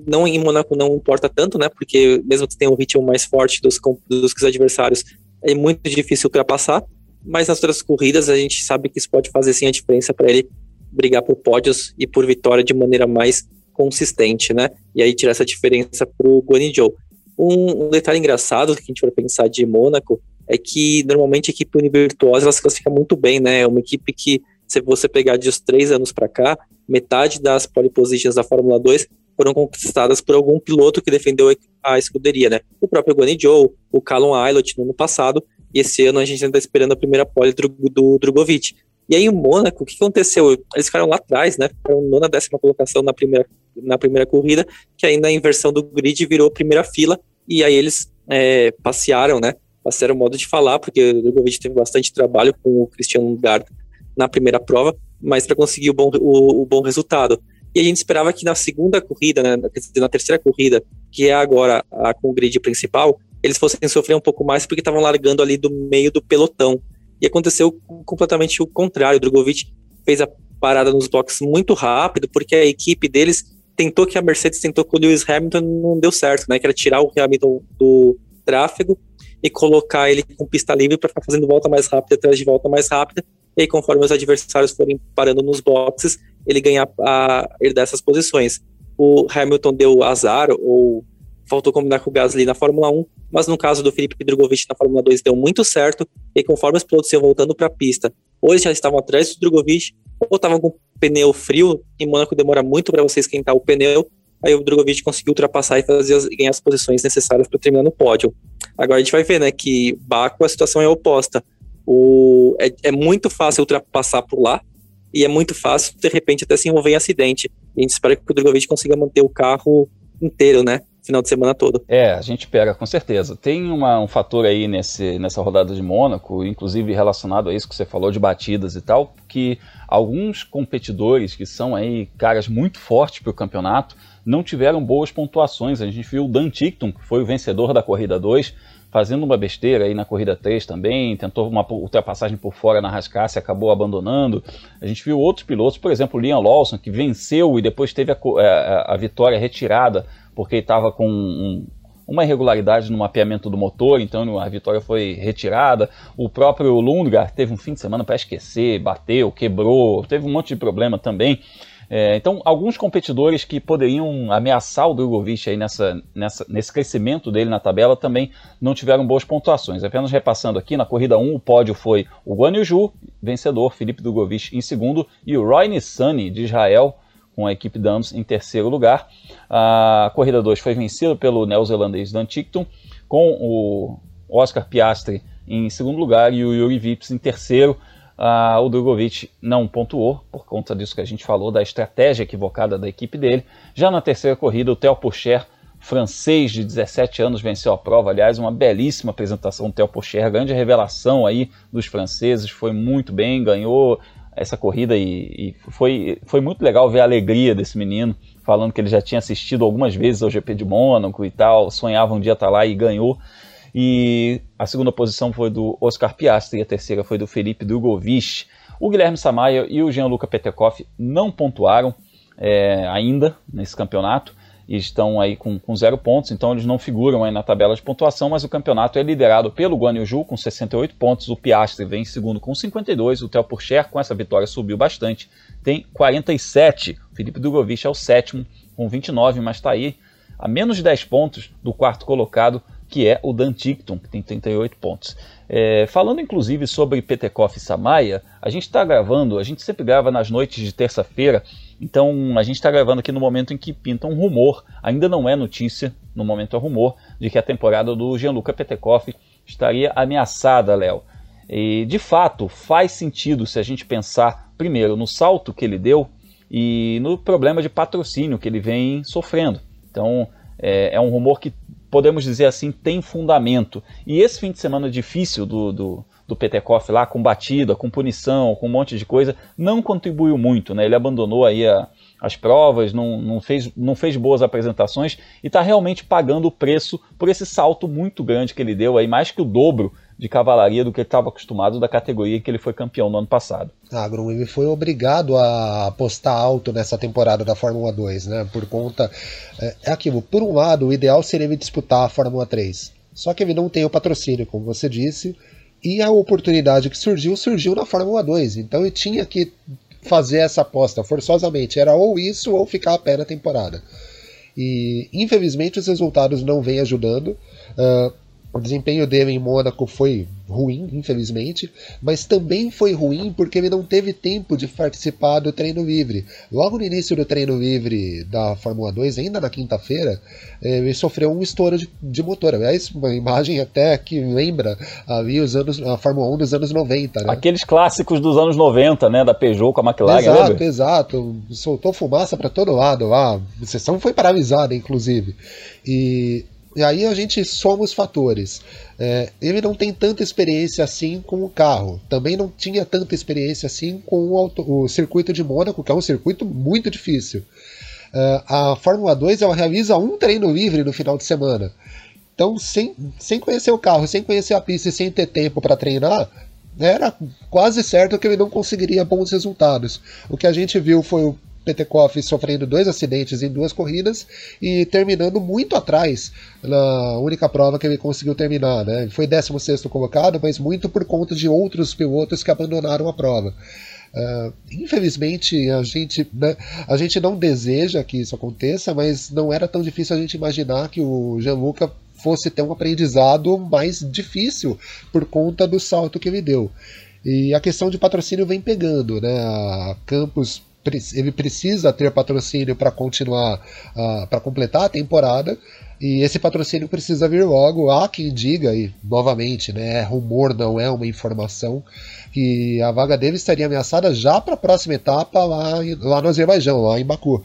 Não em Monaco não importa tanto, né? Porque mesmo que tenha um ritmo mais forte dos, dos adversários, é muito difícil ultrapassar. Mas nas outras corridas a gente sabe que isso pode fazer sim a diferença para ele brigar por pódios e por vitória de maneira mais consistente, né? E aí tirar essa diferença para o Guanyu um, um, detalhe engraçado que a gente vai pensar de Mônaco é que normalmente a equipe univirtuosa ela se classifica muito bem, né? É uma equipe que, se você pegar de uns três anos para cá, metade das pole positions da Fórmula 2 foram conquistadas por algum piloto que defendeu a escuderia, né? O próprio Guanyu Zhou, o Callum Aylott no ano passado, e esse ano a gente ainda está esperando a primeira pole do, do Drogovic. E aí o Mônaco, o que aconteceu? Eles ficaram lá atrás, né? Ficaram nona décima colocação na primeira, na primeira corrida, que ainda a inversão do grid virou primeira fila, e aí eles é, passearam, né? Passearam o modo de falar, porque o Drogovic teve bastante trabalho com o Cristiano Gard na primeira prova, mas para conseguir o bom, o, o, bom resultado. E a gente esperava que na segunda corrida, né, na terceira corrida, que é agora a, com o grid principal, eles fossem sofrer um pouco mais porque estavam largando ali do meio do pelotão. E aconteceu completamente o contrário. O Drogovic fez a parada nos boxes muito rápido, porque a equipe deles tentou que a Mercedes tentou com o Lewis Hamilton não deu certo, né? Que era tirar o Hamilton do tráfego e colocar ele com pista livre para ficar fazendo volta mais rápida atrás de volta mais rápida. E aí, conforme os adversários forem parando nos boxes, ele ganhar a herdar essas posições. O Hamilton deu azar ou faltou combinar com o Gasly na Fórmula 1, mas no caso do Felipe Drogovic na Fórmula 2 deu muito certo, e conforme os pilotos iam voltando para a pista, ou eles já estavam atrás do Drogovic, ou estavam com pneu frio, em Mônaco demora muito para você esquentar o pneu, aí o Drogovic conseguiu ultrapassar e fazer as, ganhar as posições necessárias para terminar no pódio. Agora a gente vai ver, né, que Baku a situação é oposta. O, é, é muito fácil ultrapassar por lá, e é muito fácil, de repente, até se envolver em acidente. E a gente espera que o Drogovic consiga manter o carro inteiro, né? final de semana todo.
É, a gente pega com certeza. Tem uma, um fator aí nesse, nessa rodada de Mônaco, inclusive relacionado a isso que você falou de batidas e tal, que alguns competidores que são aí caras muito fortes para o campeonato não tiveram boas pontuações. A gente viu o Dan Tickton, que foi o vencedor da corrida 2, fazendo uma besteira aí na corrida 3 também, tentou uma ultrapassagem por fora na rascaça e acabou abandonando. A gente viu outros pilotos, por exemplo, o Liam Lawson, que venceu e depois teve a, a, a vitória retirada porque estava com um, uma irregularidade no mapeamento do motor, então a vitória foi retirada. O próprio Lundgaard teve um fim de semana para esquecer, bateu, quebrou, teve um monte de problema também. É, então, alguns competidores que poderiam ameaçar o Drogovic aí nessa, nessa, nesse crescimento dele na tabela também não tiveram boas pontuações. Apenas repassando aqui, na corrida 1 o pódio foi o Guan Yu vencedor, Felipe Drogovic em segundo, e o Roy Nissany, de Israel, com a equipe Dams em terceiro lugar. A corrida 2 foi vencida pelo neozelandês Dan Tickton, com o Oscar Piastri em segundo lugar e o Yuri Vips em terceiro. Uh, o Drogovic não pontuou por conta disso que a gente falou, da estratégia equivocada da equipe dele. Já na terceira corrida, o Theo Pourchaire, francês de 17 anos, venceu a prova. Aliás, uma belíssima apresentação do Theo Pourchaire, grande revelação aí dos franceses, foi muito bem, ganhou essa corrida e, e, foi, foi muito legal ver a alegria desse menino, falando que ele já tinha assistido algumas vezes ao GP de Mônaco e tal, sonhava um dia estar lá e ganhou. E a segunda posição foi do Oscar Piastri e a terceira foi do Felipe Drogovic. O Guilherme Samaia e o Gianluca Petekoff não pontuaram é, ainda nesse campeonato e estão aí com, com, zero pontos, então eles não figuram aí na tabela de pontuação, mas o campeonato é liderado pelo Guan Yu com 68 pontos, o Piastri vem em segundo com 52, o Theo Pourchaire com essa vitória subiu bastante, tem 47, o Felipe Drogovic é o sétimo com 29, mas está aí a menos de 10 pontos do quarto colocado, que é o Dan Tickton, que tem 38 pontos. É, falando inclusive sobre Petekoff e Samaia, a gente está gravando, a gente sempre grava nas noites de terça-feira, então a gente está gravando aqui no momento em que pinta um rumor, ainda não é notícia, no momento é rumor, de que a temporada do Gianluca Petekoff estaria ameaçada, Léo. E de fato faz sentido se a gente pensar primeiro no salto que ele deu e no problema de patrocínio que ele vem sofrendo. Então é, é um rumor que podemos dizer assim, tem fundamento. E esse fim de semana difícil do, do, do Petekoff lá, com batida, com punição, com um monte de coisa, não contribuiu muito. Né? Ele abandonou aí a, as provas, não, não, fez, não fez boas apresentações e está realmente pagando o preço por esse salto muito grande que ele deu, aí mais que o dobro de cavalaria do que ele estava acostumado da categoria que ele foi campeão no ano passado.
Ah, Grum, ele foi obrigado a apostar alto nessa temporada da Fórmula 2, né? Por conta. É, é aquilo, por um lado, o ideal seria ele disputar a Fórmula 3. Só que ele não tem o patrocínio, como você disse, e a oportunidade que surgiu, surgiu na Fórmula 2. Então ele tinha que fazer essa aposta forçosamente. Era ou isso ou ficar a pé na temporada. E infelizmente os resultados não vêm ajudando. Uh, o desempenho dele em Mônaco foi ruim, infelizmente, mas também foi ruim porque ele não teve tempo de participar do treino livre. Logo no início do treino livre da Fórmula 2, ainda na quinta-feira, eh, ele sofreu um estouro de, de, motor. Aliás, uma imagem até que lembra ali os anos, a Fórmula 1 dos anos 90. Né?
Aqueles clássicos dos anos 90, né? Da Peugeot com a McLaren.
Exato, lembra? exato. Soltou fumaça para todo lado lá. A sessão foi paralisada, inclusive. E e aí a gente soma os fatores. É, ele não tem tanta experiência assim com o carro. Também não tinha tanta experiência assim com o, auto, o circuito de Mônaco, que é um circuito muito difícil. É, a Fórmula 2 ela realiza um treino livre no final de semana. Então, sem, sem conhecer o carro, sem conhecer a pista e sem ter tempo para treinar, era quase certo que ele não conseguiria bons resultados. O que a gente viu foi o Petekoff sofrendo dois acidentes em duas corridas e terminando muito atrás na única prova que ele conseguiu terminar. Né? Ele foi 16 colocado, mas muito por conta de outros pilotos que abandonaram a prova. Uh, infelizmente a gente, né, a gente não deseja que isso aconteça, mas não era tão difícil a gente imaginar que o Gianluca fosse ter um aprendizado mais difícil por conta do salto que ele deu. E a questão de patrocínio vem pegando, né? A Campos ele precisa ter patrocínio para continuar, uh, para completar a temporada. E esse patrocínio precisa vir logo. Há quem diga, e novamente, né, é rumor não é uma informação, que a vaga dele estaria ameaçada já para a próxima etapa lá, lá no Azerbaijão, lá em Baku.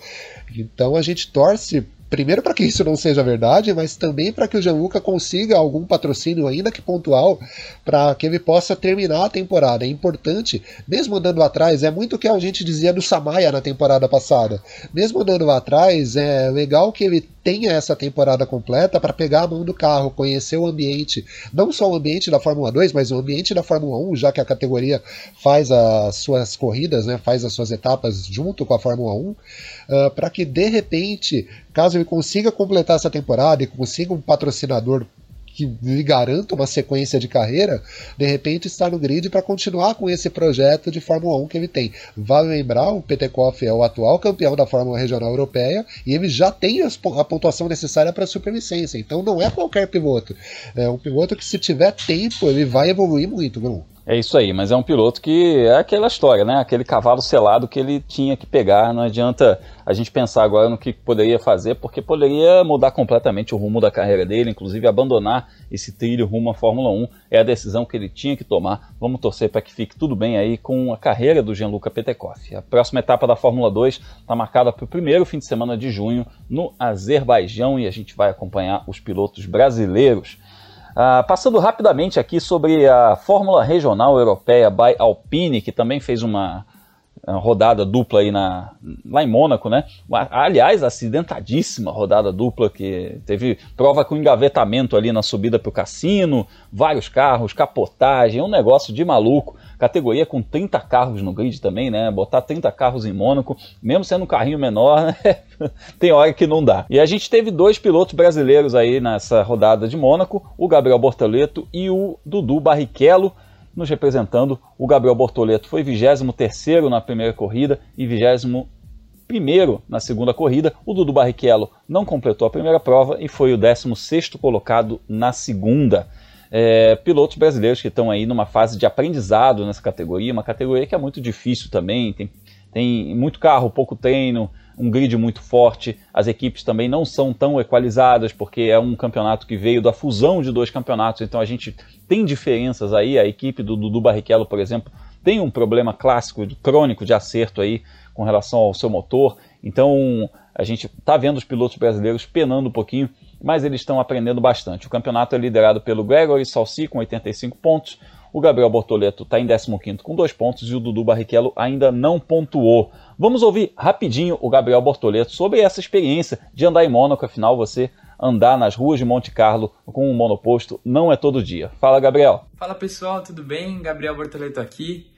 Então a gente torce primeiro para que isso não seja verdade, mas também para que o Gianluca consiga algum patrocínio, ainda que pontual, para que ele possa terminar a temporada. É importante, mesmo andando atrás, é muito o que a gente dizia do Samaya na temporada passada. Mesmo andando atrás, é legal que ele tenha essa temporada completa para pegar a mão do carro, conhecer o ambiente, não só o ambiente da Fórmula 2, mas o ambiente da Fórmula 1, já que a categoria faz as suas corridas, né, faz as suas etapas junto com a Fórmula 1, uh, para que de repente, caso ele consiga completar essa temporada e consiga um patrocinador que lhe garanta uma sequência de carreira, de repente está no grid para continuar com esse projeto de Fórmula 1 que ele tem. Vale lembrar, o Petekoff é o atual campeão da Fórmula Regional Europeia e ele já tem a pontuação necessária para a superlicência. Então não é qualquer piloto. É um piloto que se tiver tempo, ele vai evoluir muito, Bruno.
É isso aí, mas é um piloto que é aquela história, né? Aquele cavalo selado que ele tinha que pegar. Não adianta a gente pensar agora no que poderia fazer, porque poderia mudar completamente o rumo da carreira dele, inclusive abandonar esse trilho rumo à Fórmula 1. É a decisão que ele tinha que tomar. Vamos torcer para que fique tudo bem aí com a carreira do Gianluca Petekoff. A próxima etapa da Fórmula 2 está marcada para o primeiro fim de semana de junho no Azerbaijão e a gente vai acompanhar os pilotos brasileiros. Uh, passando rapidamente aqui sobre a Fórmula Regional Europeia by Alpine, que também fez uma rodada dupla aí na, lá em Mônaco, né? Aliás, acidentadíssima rodada dupla que teve prova com engavetamento ali na subida para o cassino, vários carros, capotagem, um negócio de maluco. Categoria com 30 carros no grid também, né? Botar 30 carros em Mônaco, mesmo sendo um carrinho menor, né? tem hora que não dá. E a gente teve dois pilotos brasileiros aí nessa rodada de Mônaco, o Gabriel Bortoleto e o Dudu Barrichello, nos representando. O Gabriel Bortoleto foi 23 na primeira corrida e 21 na segunda corrida. O Dudu Barrichello não completou a primeira prova e foi o 16 colocado na segunda. É, pilotos brasileiros que estão aí numa fase de aprendizado nessa categoria, uma categoria que é muito difícil também, tem, tem muito carro, pouco treino, um grid muito forte. As equipes também não são tão equalizadas, porque é um campeonato que veio da fusão de dois campeonatos, então a gente tem diferenças aí. A equipe do Dudu Barrichello, por exemplo, tem um problema clássico, crônico de acerto aí com relação ao seu motor. Então a gente está vendo os pilotos brasileiros penando um pouquinho mas eles estão aprendendo bastante. O campeonato é liderado pelo Gregory Salsi com 85 pontos, o Gabriel Bortoleto está em 15 com 2 pontos e o Dudu Barrichello ainda não pontuou. Vamos ouvir rapidinho o Gabriel Bortoleto sobre essa experiência de andar em Mônaco, afinal você andar nas ruas de Monte Carlo com um monoposto não é todo dia. Fala, Gabriel.
Fala pessoal, tudo bem? Gabriel Bortoleto aqui.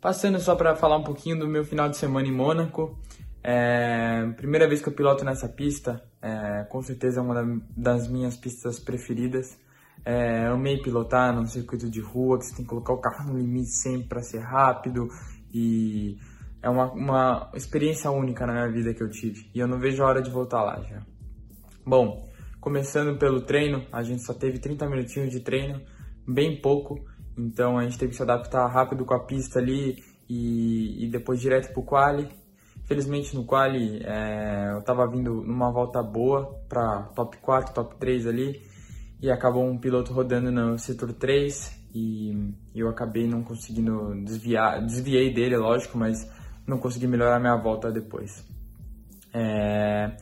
Passando só para falar um pouquinho do meu final de semana em Mônaco. É, primeira vez que eu piloto nessa pista, é, com certeza é uma das minhas pistas preferidas. É, amei pilotar num circuito de rua, que você tem que colocar o carro no limite sempre para ser rápido e é uma, uma experiência única na minha vida que eu tive e eu não vejo a hora de voltar lá já. Bom, começando pelo treino, a gente só teve 30 minutinhos de treino, bem pouco, então a gente teve que se adaptar rápido com a pista ali e, e depois direto pro quali Felizmente no quali é, eu estava vindo numa volta boa para top 4, top 3 ali e acabou um piloto rodando no setor 3 e eu acabei não conseguindo desviar, desviei dele, lógico, mas não consegui melhorar minha volta depois. É,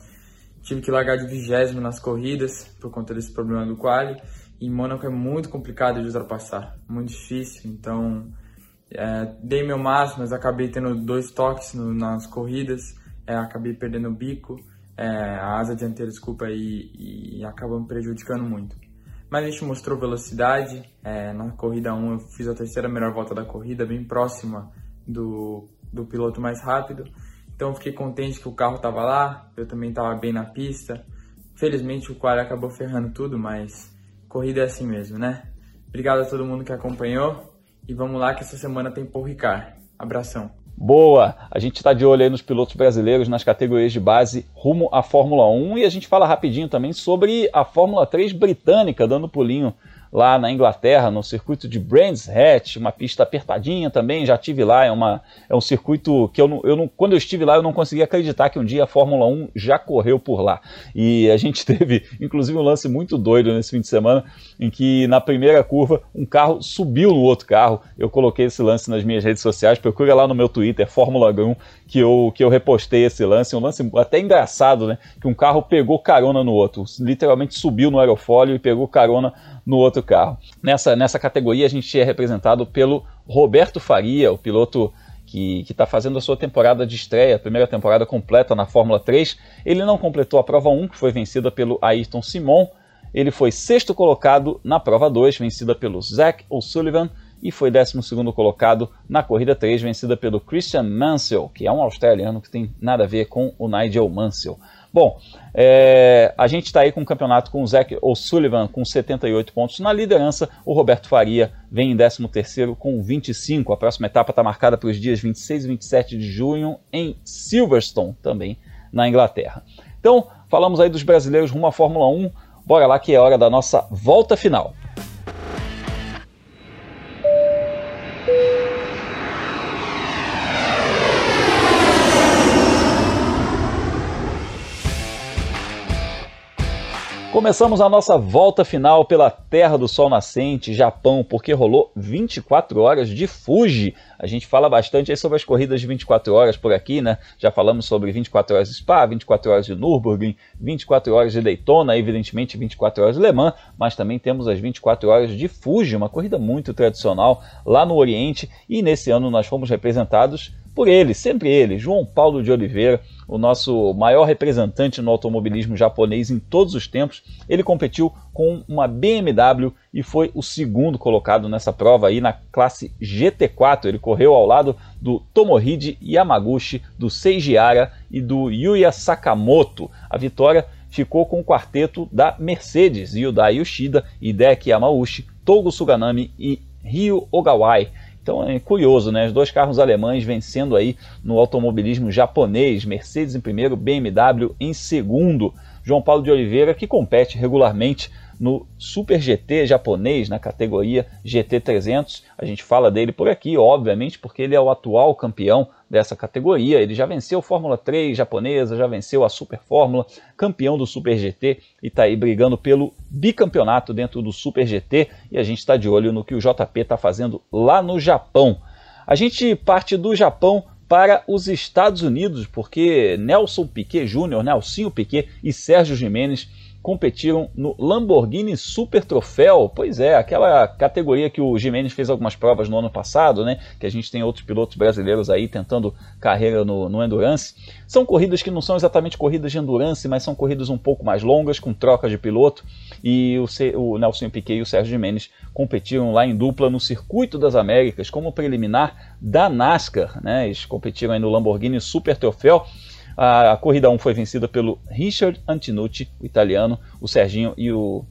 tive que largar de vigésimo nas corridas por conta desse problema do quali e Mônaco é muito complicado de ultrapassar, muito difícil, então é, dei meu máximo, mas acabei tendo dois toques no, nas corridas, é, acabei perdendo o bico, é, a asa dianteira, desculpa, e, e acabou me prejudicando muito. Mas a gente mostrou velocidade, é, na corrida 1 eu fiz a terceira melhor volta da corrida, bem próxima do, do piloto mais rápido, então fiquei contente que o carro estava lá, eu também estava bem na pista. Felizmente o qual acabou ferrando tudo, mas corrida é assim mesmo, né? Obrigado a todo mundo que acompanhou. E vamos lá que essa semana tem Paul Ricard. Abração.
Boa! A gente está de olho aí nos pilotos brasileiros nas categorias de base rumo à Fórmula 1 e a gente fala rapidinho também sobre a Fórmula 3 britânica dando pulinho lá na Inglaterra, no circuito de Brands Hatch, uma pista apertadinha também, já tive lá, é, uma, é um circuito que eu não, eu não, quando eu estive lá eu não consegui acreditar que um dia a Fórmula 1 já correu por lá. E a gente teve, inclusive, um lance muito doido nesse fim de semana, em que na primeira curva um carro subiu no outro carro, eu coloquei esse lance nas minhas redes sociais, procura lá no meu Twitter, Fórmula 1, que eu, que eu repostei esse lance, um lance até engraçado, né? Que um carro pegou carona no outro, literalmente subiu no aerofólio e pegou carona no outro carro. Nessa, nessa categoria a gente é representado pelo Roberto Faria, o piloto que está fazendo a sua temporada de estreia, a primeira temporada completa na Fórmula 3. Ele não completou a prova 1, que foi vencida pelo Ayrton Simon. Ele foi sexto colocado na prova 2, vencida pelo Zach O'Sullivan e foi 12 colocado na corrida 3, vencida pelo Christian Mansell, que é um australiano que tem nada a ver com o Nigel Mansell. Bom, é, a gente está aí com o campeonato com o Zach O'Sullivan com 78 pontos na liderança, o Roberto Faria vem em 13º com 25. A próxima etapa está marcada para os dias 26 e 27 de junho em Silverstone, também na Inglaterra. Então, falamos aí dos brasileiros rumo à Fórmula 1, bora lá que é hora da nossa volta final. Começamos a nossa volta final pela Terra do Sol Nascente, Japão, porque rolou 24 horas de Fuji. A gente fala bastante sobre as corridas de 24 horas por aqui, né? Já falamos sobre 24 horas de Spa, 24 horas de Nürburgring, 24 horas de Daytona, evidentemente 24 horas de Le Mans, mas também temos as 24 horas de Fuji, uma corrida muito tradicional lá no Oriente, e nesse ano nós fomos representados por ele, sempre ele, João Paulo de Oliveira, o nosso maior representante no automobilismo japonês em todos os tempos. Ele competiu com uma BMW e foi o segundo colocado nessa prova aí na classe GT4. Ele correu ao lado do Tomohide Yamaguchi, do Seiji e do Yuya Sakamoto. A vitória ficou com o quarteto da Mercedes, Yudai Yoshida, Hideki Yamauchi, Togo Suganami e Ryo Ogawai. Então é curioso, né? Os dois carros alemães vencendo aí no automobilismo japonês, Mercedes em primeiro, BMW em segundo. João Paulo de Oliveira, que compete regularmente no Super GT japonês, na categoria GT300. A gente fala dele por aqui, obviamente, porque ele é o atual campeão dessa categoria. Ele já venceu Fórmula 3 japonesa, já venceu a Super Fórmula, campeão do Super GT e está aí brigando pelo bicampeonato dentro do Super GT. E a gente está de olho no que o JP está fazendo lá no Japão. A gente parte do Japão para os Estados Unidos, porque Nelson Piquet Jr., Nelsinho Piquet e Sérgio Jimenez competiram no Lamborghini Super Troféu. Pois é, aquela categoria que o Jimenez fez algumas provas no ano passado, né? Que a gente tem outros pilotos brasileiros aí tentando carreira no, no Endurance. São corridas que não são exatamente corridas de Endurance, mas são corridas um pouco mais longas, com troca de piloto. E o, C, o Nelson Piquet e o Sérgio Jimenez competiram lá em dupla no Circuito das Américas como preliminar da NASCAR, né? Eles competiram aí no Lamborghini Super Troféu. A, a corrida 1 foi vencida pelo Richard Antinucci, o italiano. O Serginho e o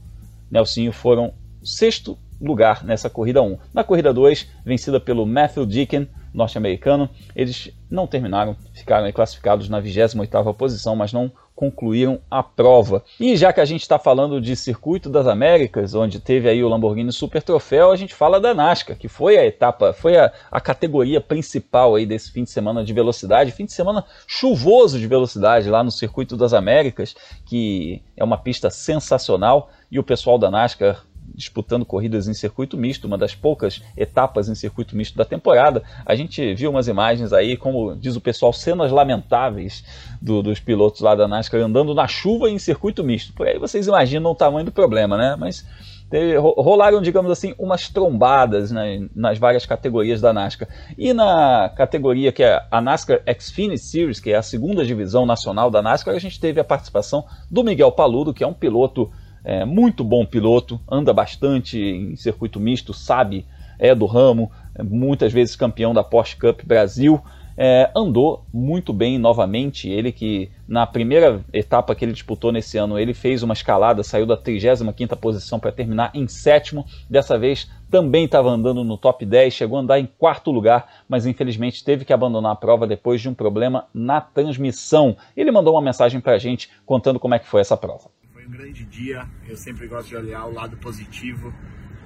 Nelsinho foram sexto lugar nessa corrida 1. Na corrida 2, vencida pelo Matthew Deacon, norte-americano, eles não terminaram, ficaram classificados na 28ª posição, mas não concluíram a prova. E já que a gente está falando de Circuito das Américas, onde teve aí o Lamborghini Super Troféu, a gente fala da NASCAR, que foi a etapa, foi a, a categoria principal aí desse fim de semana de velocidade, fim de semana chuvoso de velocidade lá no Circuito das Américas, que é uma pista sensacional, e o pessoal da NASCAR disputando corridas em circuito misto, uma das poucas etapas em circuito misto da temporada. A gente viu umas imagens aí, como diz o pessoal, cenas lamentáveis do, dos pilotos lá da NASCAR andando na chuva em circuito misto. Por aí vocês imaginam o tamanho do problema, né? Mas teve, rolaram, digamos assim, umas trombadas né, nas várias categorias da NASCAR. E na categoria que é a NASCAR Xfinity Series, que é a segunda divisão nacional da NASCAR, a gente teve a participação do Miguel Paludo, que é um piloto é, muito bom piloto, anda bastante em circuito misto, sabe, é do ramo, é muitas vezes campeão da Porsche Cup Brasil. É, andou muito bem novamente. Ele que na primeira etapa que ele disputou nesse ano, ele fez uma escalada, saiu da 35ª posição para terminar em sétimo. Dessa vez também estava andando no top 10, chegou a andar em quarto lugar, mas infelizmente teve que abandonar a prova depois de um problema na transmissão. Ele mandou uma mensagem para a gente contando como é que foi essa prova
um grande dia. Eu sempre gosto de olhar o lado positivo.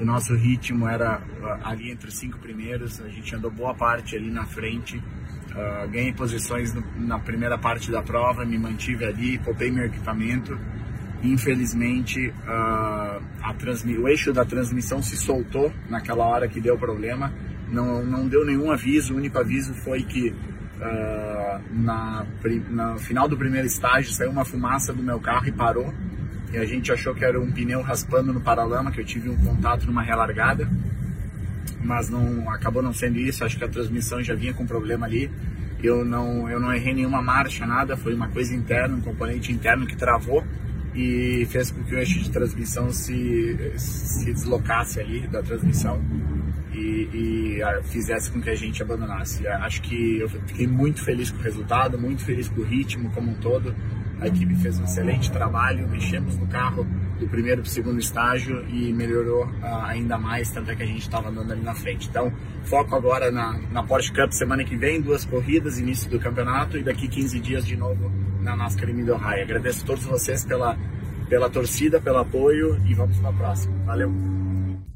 O nosso ritmo era uh, ali entre os cinco primeiros. A gente andou boa parte ali na frente. Uh, ganhei posições no, na primeira parte da prova, me mantive ali, poupei meu equipamento. Infelizmente, uh, o eixo da transmissão se soltou naquela hora que deu problema. Não, não deu nenhum aviso. O único aviso foi que uh, na, no final do primeiro estágio saiu uma fumaça do meu carro e parou e a gente achou que era um pneu raspando no paralama, que eu tive um contato numa relargada, mas não acabou não sendo isso, acho que a transmissão já vinha com problema ali. Eu não, eu não errei nenhuma marcha, nada, foi uma coisa interna, um componente interno que travou e fez com que o eixo de transmissão se, se deslocasse ali da transmissão e, e fizesse com que a gente abandonasse. Acho que eu fiquei muito feliz com o resultado, muito feliz com o ritmo como um todo. A equipe fez um excelente trabalho, mexemos no carro do primeiro para o segundo estágio e melhorou uh, ainda mais, tanto é que a gente estava andando ali na frente. Então, foco agora na, na Porsche Cup semana que vem, duas corridas, início do campeonato e daqui 15 dias de novo na NASCAR em High. Agradeço a todos vocês pela, pela torcida, pelo apoio e vamos para a próxima. Valeu!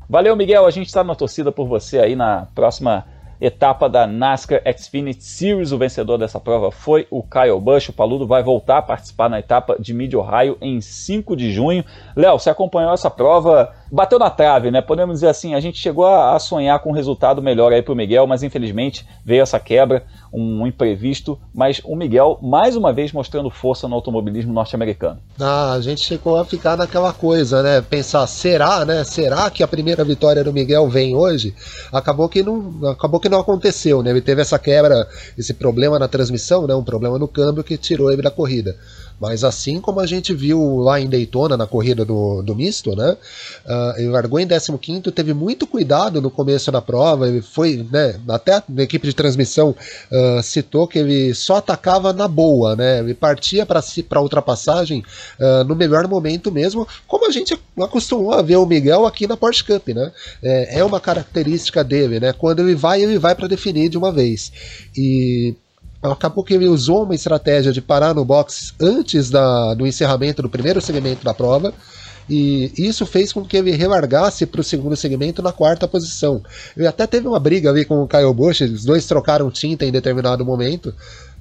Valeu, Miguel. A gente está na torcida por você aí na próxima etapa da NASCAR Xfinity Series. O vencedor dessa prova foi o Kyle Busch. O Paludo vai voltar a participar na etapa de Mid Ohio em 5 de junho. Léo, você acompanhou essa prova? Bateu na trave, né? Podemos dizer assim, a gente chegou a sonhar com um resultado melhor aí para o Miguel, mas infelizmente veio essa quebra, um imprevisto. Mas o Miguel, mais uma vez, mostrando força no automobilismo norte-americano.
Ah, a gente chegou a ficar naquela coisa, né? Pensar, será, né? Será que a primeira vitória do Miguel vem hoje? Acabou que não, acabou que não aconteceu, né? Ele teve essa quebra, esse problema na transmissão, né? Um problema no câmbio que tirou ele da corrida. Mas assim como a gente viu lá em Daytona, na corrida do, do misto, né? Uh, ele largou em 15, teve muito cuidado no começo da prova. Ele foi, né? Até a equipe de transmissão uh, citou que ele só atacava na boa, né? Ele partia para ultrapassagem uh, no melhor momento mesmo, como a gente acostumou a ver o Miguel aqui na Porsche Cup, né? É, é uma característica dele, né? Quando ele vai, ele vai para definir de uma vez. E acabou que ele usou uma estratégia de parar no box antes da, do encerramento do primeiro segmento da prova. E isso fez com que ele relargasse para o segundo segmento na quarta posição. Ele até teve uma briga ali com o Kyle Busch, os dois trocaram tinta em determinado momento,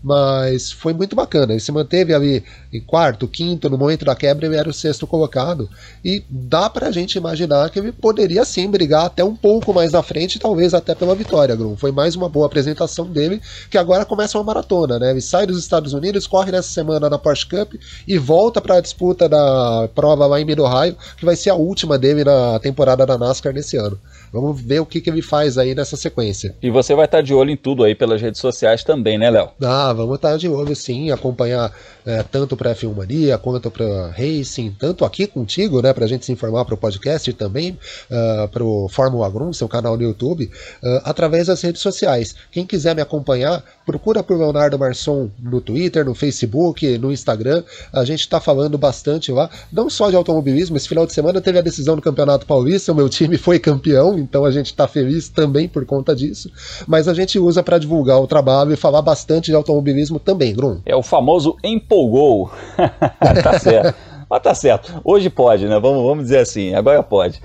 mas foi muito bacana. Ele se manteve ali em quarto, quinto, no momento da quebra ele era o sexto colocado, e dá pra gente imaginar que ele poderia sim brigar até um pouco mais na frente, talvez até pela vitória, Grum. Foi mais uma boa apresentação dele, que agora começa uma maratona, né? Ele sai dos Estados Unidos, corre nessa semana na Porsche Cup e volta para a disputa da prova lá em Mid-Ohio, que vai ser a última dele na temporada da NASCAR nesse ano. Vamos ver o que, que ele faz aí nessa sequência.
E você vai estar de olho em tudo aí pelas redes sociais também, né, Léo?
Ah, vamos estar de olho sim, acompanhar é, tanto para F1 Mania quanto para Racing, tanto aqui contigo, né, para a gente se informar para o podcast e também uh, ah, para o Fórmula Grum, seu canal no YouTube, uh, através das redes sociais. Quem quiser me acompanhar, procura por Leonardo Marçom no Twitter, no Facebook, no Instagram. A gente está falando bastante lá, não só de automobilismo. Esse final de semana teve a decisão do Campeonato Paulista, o meu time foi campeão, então a gente está feliz também por conta disso. Mas a gente usa para divulgar o trabalho e falar bastante de automobilismo também, Grum.
É o famoso empolgamento empolgou. tá certo. Mas tá certo. Hoje pode, né? Vamos, vamos dizer assim. Agora pode.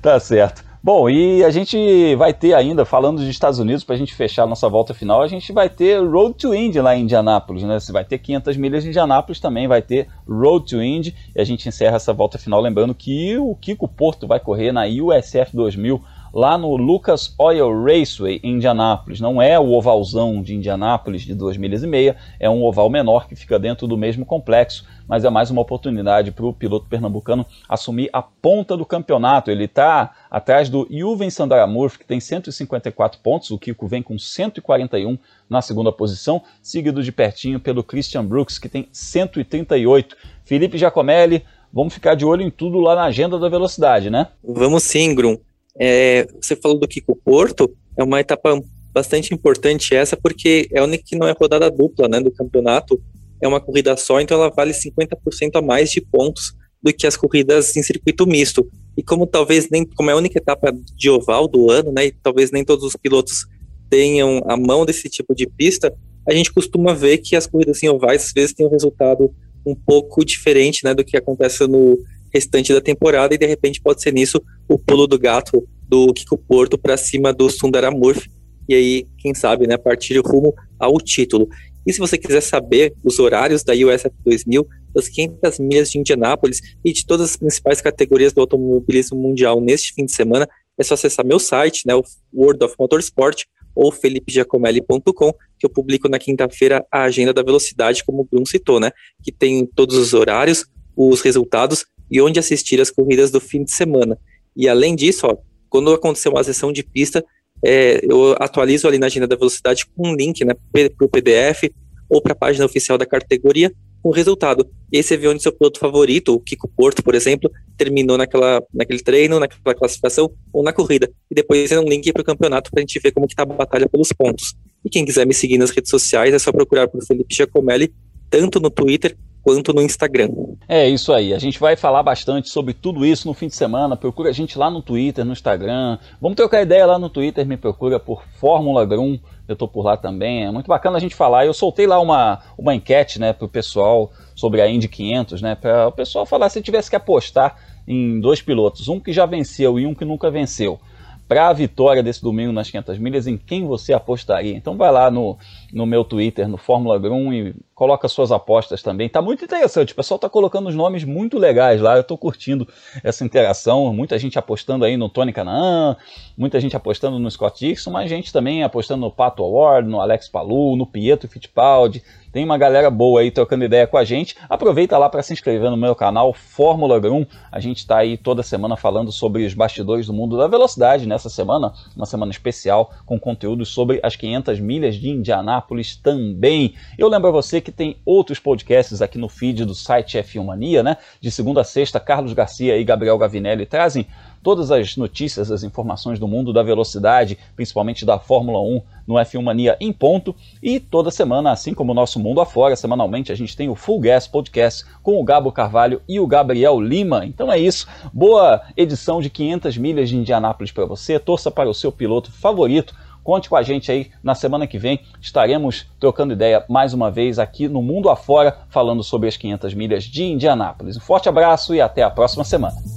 Tá certo. Bom, e a gente vai ter ainda, falando dos Estados Unidos, para a gente fechar nossa volta final, a gente vai ter Road to Indy lá em Indianápolis, né? Você vai ter 500 milhas em Indianápolis, também vai ter Road to Indy, e a gente encerra essa volta final lembrando que o Kiko Porto vai correr na USF 2000 lá no Lucas Oil Raceway em Indianápolis. Não é o ovalzão de Indianápolis de 2 milhas e meia, é um oval menor que fica dentro do mesmo complexo, mas é mais uma oportunidade para o piloto pernambucano assumir a ponta do campeonato. Ele está atrás do Juven Sandaramurf, que tem 154 pontos, o Kiko vem com 141 na segunda posição, seguido de pertinho pelo Christian Brooks, que tem 138. Felipe Giacomelli, vamos ficar de olho em tudo lá na agenda da velocidade, né?
Vamos sim, Grum. É, você falou do Kiko Porto, é uma etapa bastante importante essa, porque é a única que não é rodada dupla né, do campeonato, é uma corrida só, então ela vale 50% a mais de pontos do que as corridas em circuito misto. E como talvez nem, como é a única etapa de oval do ano, né, e talvez nem todos os pilotos tenham a mão desse tipo de pista, a gente costuma ver que as corridas em ovais às vezes têm um resultado um pouco diferente, né, do que acontece no restante da temporada e de repente pode ser nisso o pulo do gato do Kiko Porto para cima do Sundaramurf e aí, quem sabe, né, partir rumo ao título. E se você quiser saber os horários da USF 2000, das 500 milhas de Indianápolis e de todas as principais categorias do automobilismo mundial neste fim de semana, é só acessar meu site, né, o World of Motorsport, ou felipegiacomelli.com, que eu publico na quinta-feira a agenda da velocidade, como o Bruno citou, né, que tem todos os horários, os resultados e onde assistir as corridas do fim de semana. E além disso, ó, quando acontecer uma sessão de pista, é, eu atualizo ali na agenda da velocidade com um link né, para o PDF ou para a página oficial da categoria com o resultado. E aí você vê onde seu piloto favorito, o Kiko Porto, por exemplo, terminou naquela, naquele treino, naquela classificação ou na corrida. E depois tem um link para o campeonato para a gente ver como está a batalha pelos pontos. E quem quiser me seguir nas redes sociais é só procurar por Felipe Giacomelli, tanto no Twitter quanto no Instagram.
É isso aí. A gente vai falar bastante sobre tudo isso no fim de semana. Procura a gente lá no Twitter, no Instagram. Vamos trocar ideia lá no Twitter. Me procura por Fórmula Grum. Eu tô por lá também. É muito bacana a gente falar. Eu soltei lá uma, uma enquete, né, pro pessoal sobre a Indy 500, né, para o pessoal falar se tivesse que apostar em dois pilotos, um que já venceu e um que nunca venceu para a vitória desse domingo nas 500 milhas, em quem você apostaria. Então vai lá no, no meu Twitter, no Fórmula Grum e coloca suas apostas também. Tá muito interessante, o pessoal tá colocando os nomes muito legais lá, eu tô curtindo essa interação, muita gente apostando aí no Tony Canaan, muita gente apostando no Scott Dixon, mas gente também apostando no Pato Award, no Alex Palu, no Pietro Fittipaldi, tem uma galera boa aí trocando ideia com a gente. Aproveita lá para se inscrever no meu canal Fórmula Grum. A gente está aí toda semana falando sobre os bastidores do mundo da velocidade. Nessa semana, uma semana especial com conteúdos sobre as 500 milhas de Indianápolis também. Eu lembro a você que tem outros podcasts aqui no feed do site F1 Mania, né? De segunda a sexta, Carlos Garcia e Gabriel Gavinelli trazem todas as notícias, as informações do mundo da velocidade, principalmente da Fórmula 1 no F1 Mania em ponto. E toda semana, assim como o nosso mundo afora, semanalmente a gente tem o Full Gas Podcast com o Gabo Carvalho e o Gabriel Lima. Então é isso. Boa edição de 500 milhas de Indianápolis para você. Torça para o seu piloto favorito. Conte com a gente aí na semana que vem. Estaremos trocando ideia mais uma vez aqui no Mundo Afora, falando sobre as 500 milhas de Indianápolis. Um forte abraço e até a próxima semana.